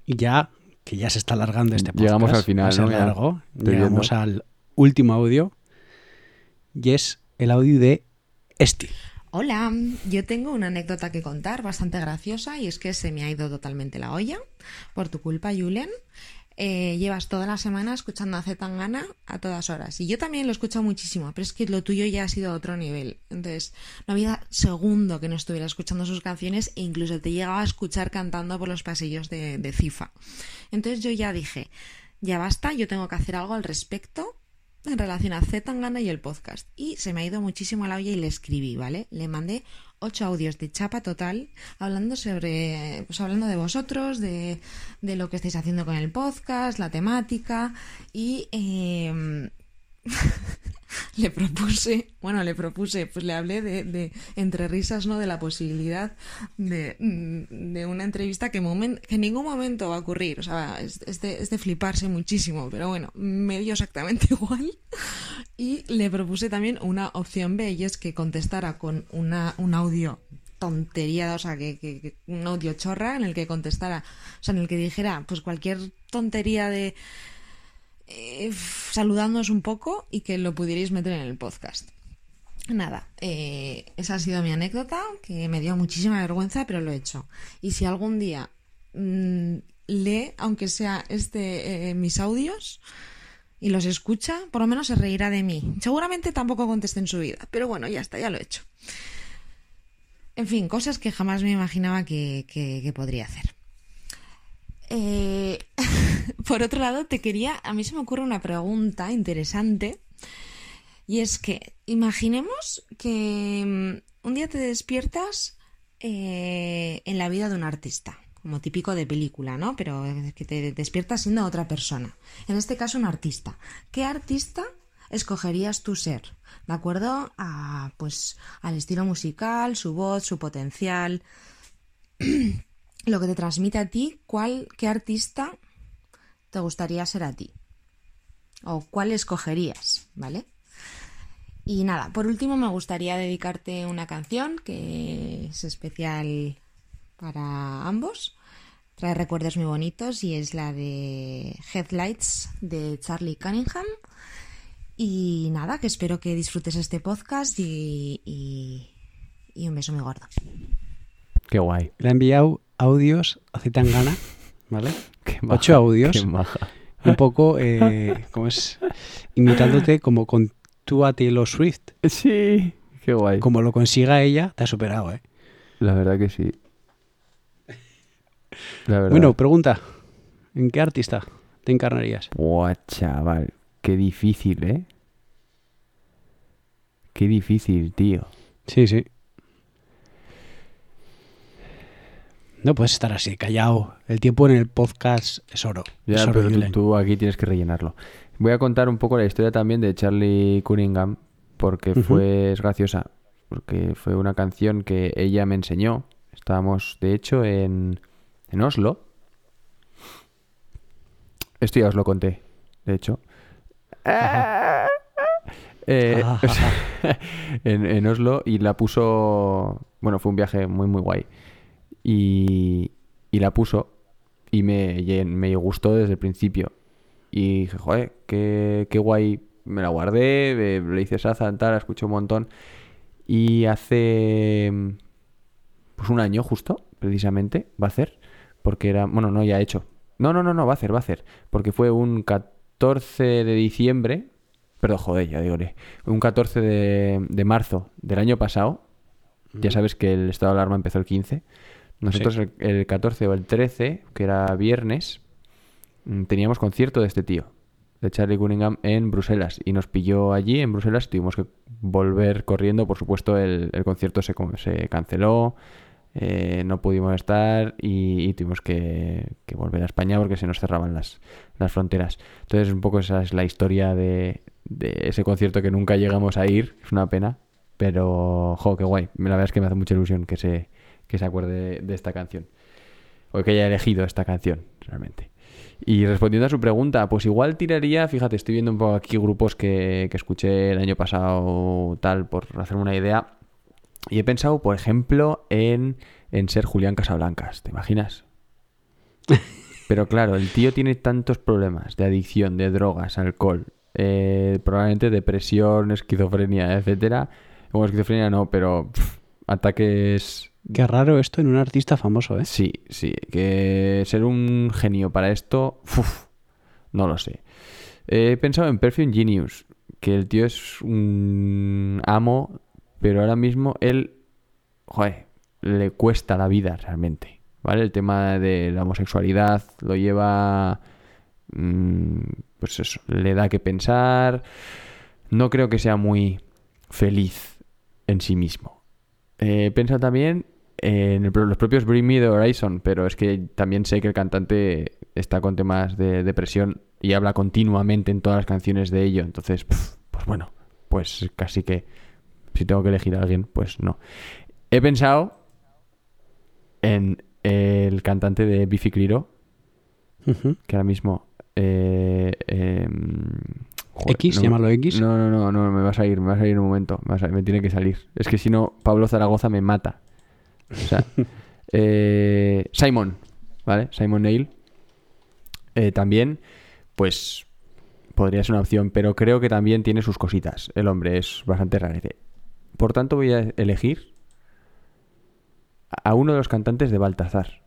ya que ya se está alargando este podcast. Llegamos al final, va a ser ¿no? Ya, largo. Llegamos viendo. al último audio. Y es el audio de Esti. Hola, yo tengo una anécdota que contar bastante graciosa y es que se me ha ido totalmente la olla por tu culpa, Julen. Eh, llevas toda la semana escuchando a Zetangana a todas horas y yo también lo escucho muchísimo, pero es que lo tuyo ya ha sido a otro nivel. Entonces, no había segundo que no estuviera escuchando sus canciones e incluso te llegaba a escuchar cantando por los pasillos de, de FIFA. Entonces yo ya dije, ya basta, yo tengo que hacer algo al respecto en relación a Zetangana y el podcast. Y se me ha ido muchísimo la olla y le escribí, ¿vale? Le mandé ocho audios de chapa total hablando sobre, pues hablando de vosotros, de, de lo que estáis haciendo con el podcast, la temática y eh, le propuse, bueno, le propuse, pues le hablé de, de entre risas, ¿no? De la posibilidad de, mm, de una entrevista que, momen- que en ningún momento va a ocurrir. O sea, es, de, es de fliparse muchísimo, pero bueno, me dio exactamente igual. Y le propuse también una opción B y es que contestara con una, un audio tontería, o sea, que- que un audio chorra en el que contestara, o sea, en el que dijera pues cualquier tontería de eh, un poco y que lo pudierais meter en el podcast. Nada, eh, esa ha sido mi anécdota, que me dio muchísima vergüenza, pero lo he hecho. Y si algún día mm, lee, aunque sea este eh, mis audios, y los escucha, por lo menos se reirá de mí. Seguramente tampoco conteste en su vida, pero bueno, ya está, ya lo he hecho. En fin, cosas que jamás me imaginaba que- que podría hacer. Eh, por otro lado, te quería, a mí se me ocurre una pregunta interesante, y es que imaginemos que mm, un día te despiertas eh, en la vida de un artista, como típico de película, ¿no? Pero que te despiertas siendo otra persona. En este caso, un artista. ¿Qué artista escogerías tú ser? ¿De acuerdo a, pues, al estilo musical, su voz, su potencial, lo que te transmite a ti? ¿Cuál, qué artista te gustaría ser a ti? ¿O cuál escogerías? ¿Vale? Y nada, por último me gustaría dedicarte una canción que es especial para ambos. Trae recuerdos muy bonitos y es la de Headlights de Charlie Cunningham. Y nada, que espero que disfrutes este podcast y, y, y un beso muy gordo. Qué guay. Le ha enviado audios a Zetangana, ¿vale? maja, Ocho audios. qué maja. Un poco, eh, ¿cómo es? Imitándote como con tú a Taylor Swift. Sí, qué guay. Como lo consiga ella, te ha superado, ¿eh? La verdad que sí. La verdad. Bueno, pregunta. ¿En qué artista te encarnarías? Buah, chaval. Qué difícil, ¿eh? Qué difícil, tío. Sí, sí. No puedes estar así, callado. El tiempo en el podcast es oro. Ya, es oro, pero tú, aquí tienes que rellenarlo. Voy a contar un poco la historia también de Charlie Cunningham, porque fue es graciosa, porque fue una canción que ella me enseñó. Estábamos, de hecho, en, en Oslo. Esto ya os lo conté, de hecho. Eh, Ah. o sea, en, en Oslo y la puso. Bueno, fue un viaje muy, muy guay. Y, y la puso y me, me gustó desde el principio. Y dije, joder, qué, qué guay. Me la guardé, le hice saza, tal, la escuché un montón. Y hace. Pues un año justo, precisamente, va a hacer. Porque era. Bueno, no, ya ha hecho. No, no, no, no, va a hacer, va a hacer. Porque fue un 14 de diciembre. Perdón, joder, ya digo, un 14 de, de marzo del año pasado. Ya sabes que el estado de alarma empezó el 15. Nosotros Sí. el, el 14 o el 13, que era viernes, mm, teníamos concierto de este tío, de Charlie Cunningham, en Bruselas. Y nos pilló allí en Bruselas. Tuvimos que volver corriendo. Por supuesto, el, el concierto se, se canceló. eh, no pudimos estar y, y tuvimos que, que volver a España porque se nos cerraban las, las fronteras. Entonces, un poco esa es la historia de, de ese concierto que nunca llegamos a ir. Es una pena. Pero, jo, qué guay. La verdad es que me hace mucha ilusión que se, que se acuerde de esta canción. O que haya elegido esta canción, realmente. Y respondiendo a su pregunta, pues igual tiraría, fíjate, estoy viendo un poco aquí grupos que, que escuché el año pasado, tal, por hacerme una idea. Y he pensado, por ejemplo, en, en ser Julián Casablancas, ¿te imaginas? Pero claro, el tío tiene tantos problemas de adicción, de drogas, alcohol, eh, probablemente depresión, esquizofrenia, etcétera. Bueno, esquizofrenia no, pero pff, ataques Qué raro esto en un artista famoso, ¿eh? Sí, sí. Que ser un genio para esto, uf, no lo sé. He pensado en Perfume Genius, que el tío es un amo, pero ahora mismo él, joder, le cuesta la vida realmente, ¿vale? El tema de la homosexualidad lo lleva, mm, pues eso, le da que pensar. No creo que sea muy feliz en sí mismo. Eh, piensa también en el- los propios Bring Me the Horizon, pero es que también sé que el cantante está con temas de depresión y habla continuamente en todas las canciones de ello. Entonces, pues bueno, pues casi que si tengo que elegir a alguien, pues no. He pensado en el cantante de Biffy Clyro, que ahora mismo... eh, em, joder, X, no- llamarlo X. No, no, no, no, me va a salir, me va a en un momento, me, a me tiene que salir. Es que si no, Pablo Zaragoza me mata. O sea, eh, Simon, ¿vale? Simon Neil. eh, también, pues podría ser una opción, pero creo que también tiene sus cositas. El hombre es bastante rarete. Por tanto, voy a elegir a uno de los cantantes de Baltazar.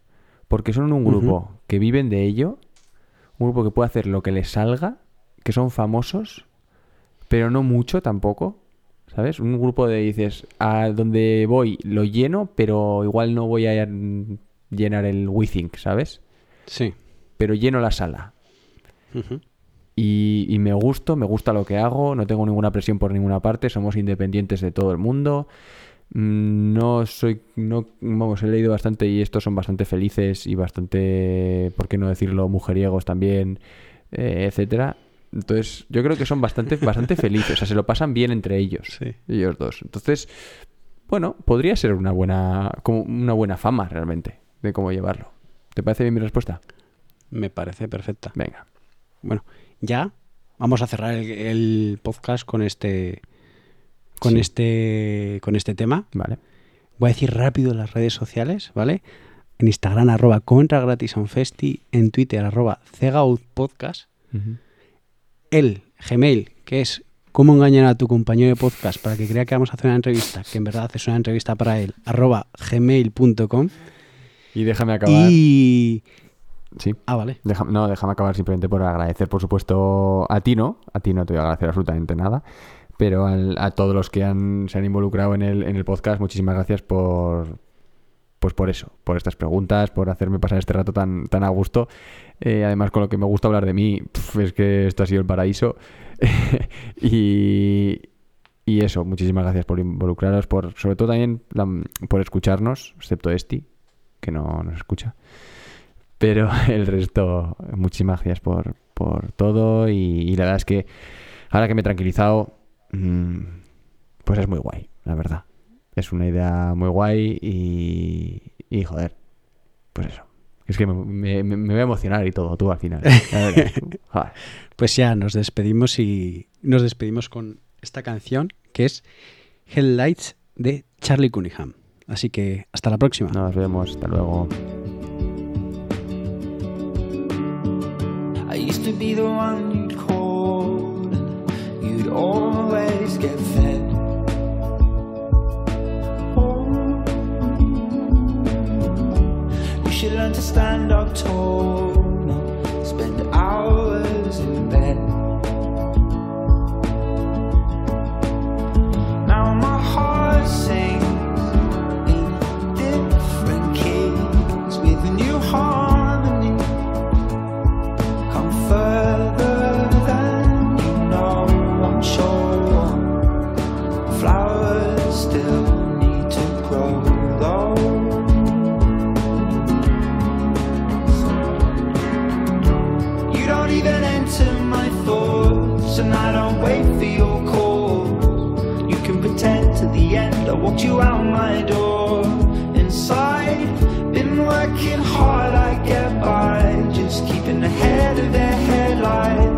Porque son un grupo que viven de ello, un grupo que puede hacer lo que les salga, que son famosos, pero no mucho tampoco. ¿Sabes? Un grupo de dices, a donde voy lo lleno, pero igual no voy a llenar el WeThink, ¿sabes? Sí. Pero lleno la sala. Y me gusto, me gusta lo que hago, no tengo ninguna presión por ninguna parte, somos independientes de todo el mundo. Mm, No soy, no, vamos, he leído bastante y estos son bastante felices y bastante, ¿por qué no decirlo?, mujeriegos también, eh, etcétera. Entonces, yo creo que son bastante, bastante felices, o sea, se lo pasan bien entre ellos, ellos dos. Entonces, bueno, podría ser una buena, como una buena fama realmente de cómo llevarlo. ¿Te parece bien mi respuesta? Me parece perfecta. Venga. Bueno, ya vamos a cerrar el, el podcast con este con Sí. este con este tema. Vale. Voy a decir rápido las redes sociales, ¿vale? En Instagram arroba contra gratis on festi, en Twitter arroba cegautpodcast, Ujú. El Gmail, que es cómo engañar a tu compañero de podcast para que crea que vamos a hacer una entrevista, que en verdad haces una entrevista para él, arroba gmail.com. Y déjame acabar. Y... Sí. Ah, vale. Deja- no, déjame acabar simplemente por agradecer, por supuesto, a ti no. A ti no te voy a agradecer absolutamente nada. Pero al- a todos los que han, se han involucrado en el, en el podcast, muchísimas gracias por, pues por eso, por estas preguntas, por hacerme pasar este rato tan, tan a gusto. Eh, además, con lo que me gusta hablar de mí, es que esto ha sido el paraíso. y, y eso, muchísimas gracias por involucraros, por, sobre todo también por escucharnos, excepto Esti, que no nos escucha. Pero el resto, muchísimas gracias por, por todo. Y, y la verdad es que ahora que me he tranquilizado, mm, pues es muy guay, la verdad. Es una idea muy guay y, y joder, pues eso. Es que me, me- voy a emocionar y todo, tú al final. Tú. Pues ya nos despedimos y nos despedimos con esta canción que es Headlights de Charlie Cunningham. Así que hasta la próxima. Nos vemos, hasta luego. I used to be the one you'd call, and you'd always should learn to stand up tall, not spend hours in bed. Now my heart sings walked you out my door. Inside, been working hard, I get by. Just keeping ahead of the headlights